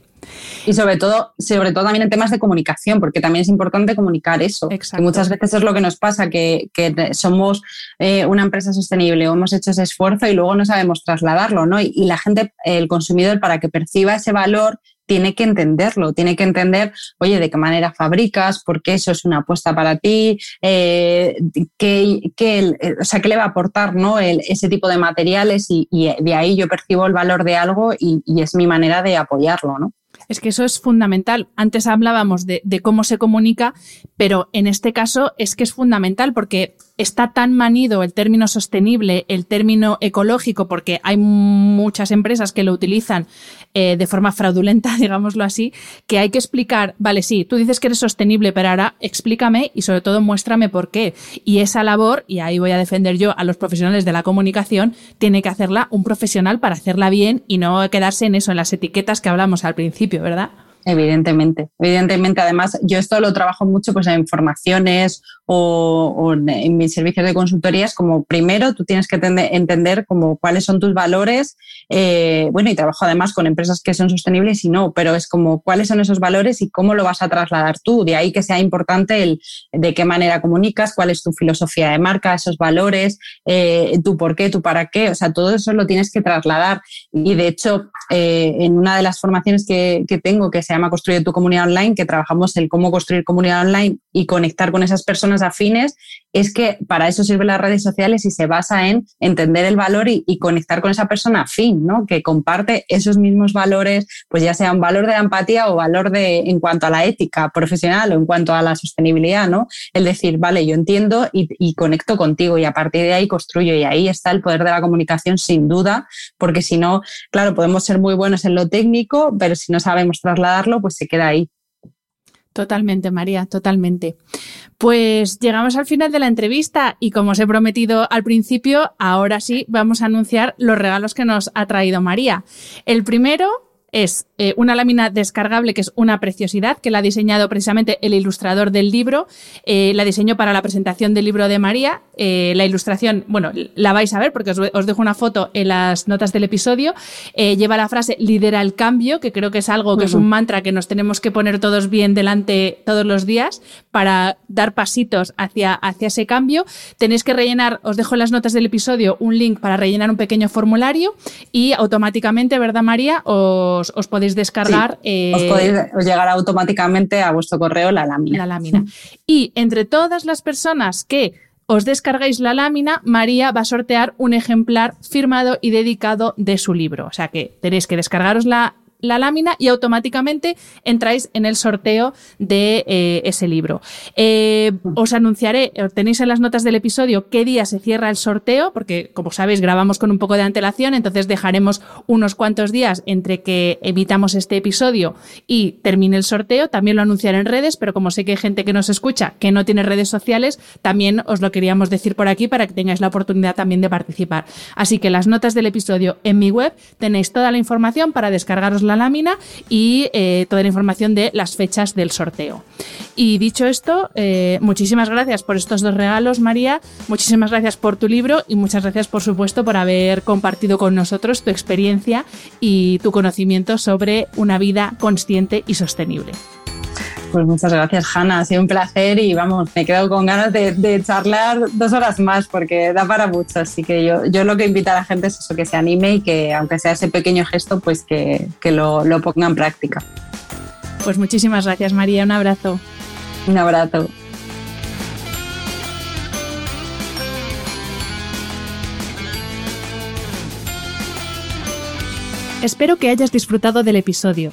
Y sobre todo, sobre todo también en temas de comunicación, porque también es importante comunicar eso. Que muchas veces es lo que nos pasa, que, somos eh, una empresa sostenible o hemos hecho ese esfuerzo y luego no sabemos trasladarlo, ¿no? Y, y, la gente, el consumidor, para que perciba ese valor, tiene que entenderlo, tiene que entender, oye, de qué manera fabricas, por qué eso es una apuesta para ti, eh, qué, o sea, qué le va a aportar ¿no? ese tipo de materiales y, de ahí yo percibo el valor de algo y es mi manera de apoyarlo, ¿no? Es que eso es fundamental. Antes hablábamos de, cómo se comunica, pero en este caso es que es fundamental porque está tan manido el término sostenible, el término ecológico, porque hay muchas empresas que lo utilizan eh, de forma fraudulenta, [LAUGHS] digámoslo así, que hay que explicar, vale, sí, tú dices que eres sostenible, pero ahora explícame y sobre todo muéstrame por qué. Y esa labor, y ahí voy a defender yo a los profesionales de la comunicación, tiene que hacerla un profesional para hacerla bien y no quedarse en eso, en las etiquetas que hablamos al principio. ¿verdad? Evidentemente, evidentemente. Además, yo esto lo trabajo mucho pues, en formaciones o, en mis servicios de consultorías, como primero tú tienes que entender como cuáles son tus valores, eh, bueno, y trabajo además con empresas que son sostenibles y no, pero es como cuáles son esos valores y cómo lo vas a trasladar tú. De ahí que sea importante el de qué manera comunicas, cuál es tu filosofía de marca, esos valores, eh, tu por qué, tu para qué, o sea, todo eso lo tienes que trasladar. Y de hecho, eh, en una de las formaciones que, que tengo, que se llama Construye tu comunidad online, que trabajamos el cómo construir comunidad online y conectar con esas personas afines, es que para eso sirven las redes sociales y se basa en entender el valor y, conectar con esa persona afín, ¿no? Que comparte esos mismos valores, pues ya sea un valor de la empatía o valor de en cuanto a la ética profesional o en cuanto a la sostenibilidad, ¿no? El decir, vale, yo entiendo y, y conecto contigo y a partir de ahí construyo y ahí está el poder de la comunicación sin duda, porque si no, claro, podemos ser muy buenos en lo técnico, pero si no sabemos trasladarlo, pues se queda ahí. Totalmente, María, totalmente. Pues llegamos al final de la entrevista y como os he prometido al principio, ahora sí vamos a anunciar los regalos que nos ha traído María. El primero es eh, una lámina descargable que es una preciosidad, que la ha diseñado precisamente el ilustrador del libro. Eh, la diseñó para la presentación del libro de María. Eh, la ilustración, bueno, la vais a ver porque os, dejo una foto en las notas del episodio. lleva la frase lidera el cambio, que creo que es algo que es un mantra que nos tenemos que poner todos bien delante todos los días para dar pasitos hacia, hacia ese cambio. Tenéis que rellenar, os dejo en las notas del episodio un link para rellenar un pequeño formulario y automáticamente, ¿verdad, María? Os, os podéis descargar. os eh, podéis llegar automáticamente a vuestro correo la lámina. La lámina. Y entre todas las personas que os descargáis la lámina, María va a sortear un ejemplar firmado y dedicado de su libro. O sea que tenéis que descargaros la la lámina y automáticamente entráis en el sorteo de eh, ese libro. Eh, os anunciaré, tenéis en las notas del episodio qué día se cierra el sorteo, porque como sabéis grabamos con un poco de antelación, entonces dejaremos unos cuantos días entre que evitamos este episodio y termine el sorteo. También lo anunciaré en redes, pero como sé que hay gente que nos escucha que no tiene redes sociales, también os lo queríamos decir por aquí para que tengáis la oportunidad también de participar. Así que las notas del episodio en mi web tenéis toda la información para descargaros la lámina y eh, toda la información de las fechas del sorteo. Y dicho esto, eh, muchísimas gracias por estos dos regalos, María. Muchísimas gracias por tu libro y muchas gracias, por supuesto, por haber compartido con nosotros tu experiencia y tu conocimiento sobre una vida consciente y sostenible. Pues muchas gracias, Hanna. Ha sido un placer y vamos, me quedo con ganas de, charlar dos horas más porque da para mucho. Así que yo, yo lo que invito a la gente es eso, que se anime y que aunque sea ese pequeño gesto, pues que, que lo, lo ponga en práctica. Pues muchísimas gracias, María. Un abrazo. Un abrazo. Espero que hayas disfrutado del episodio.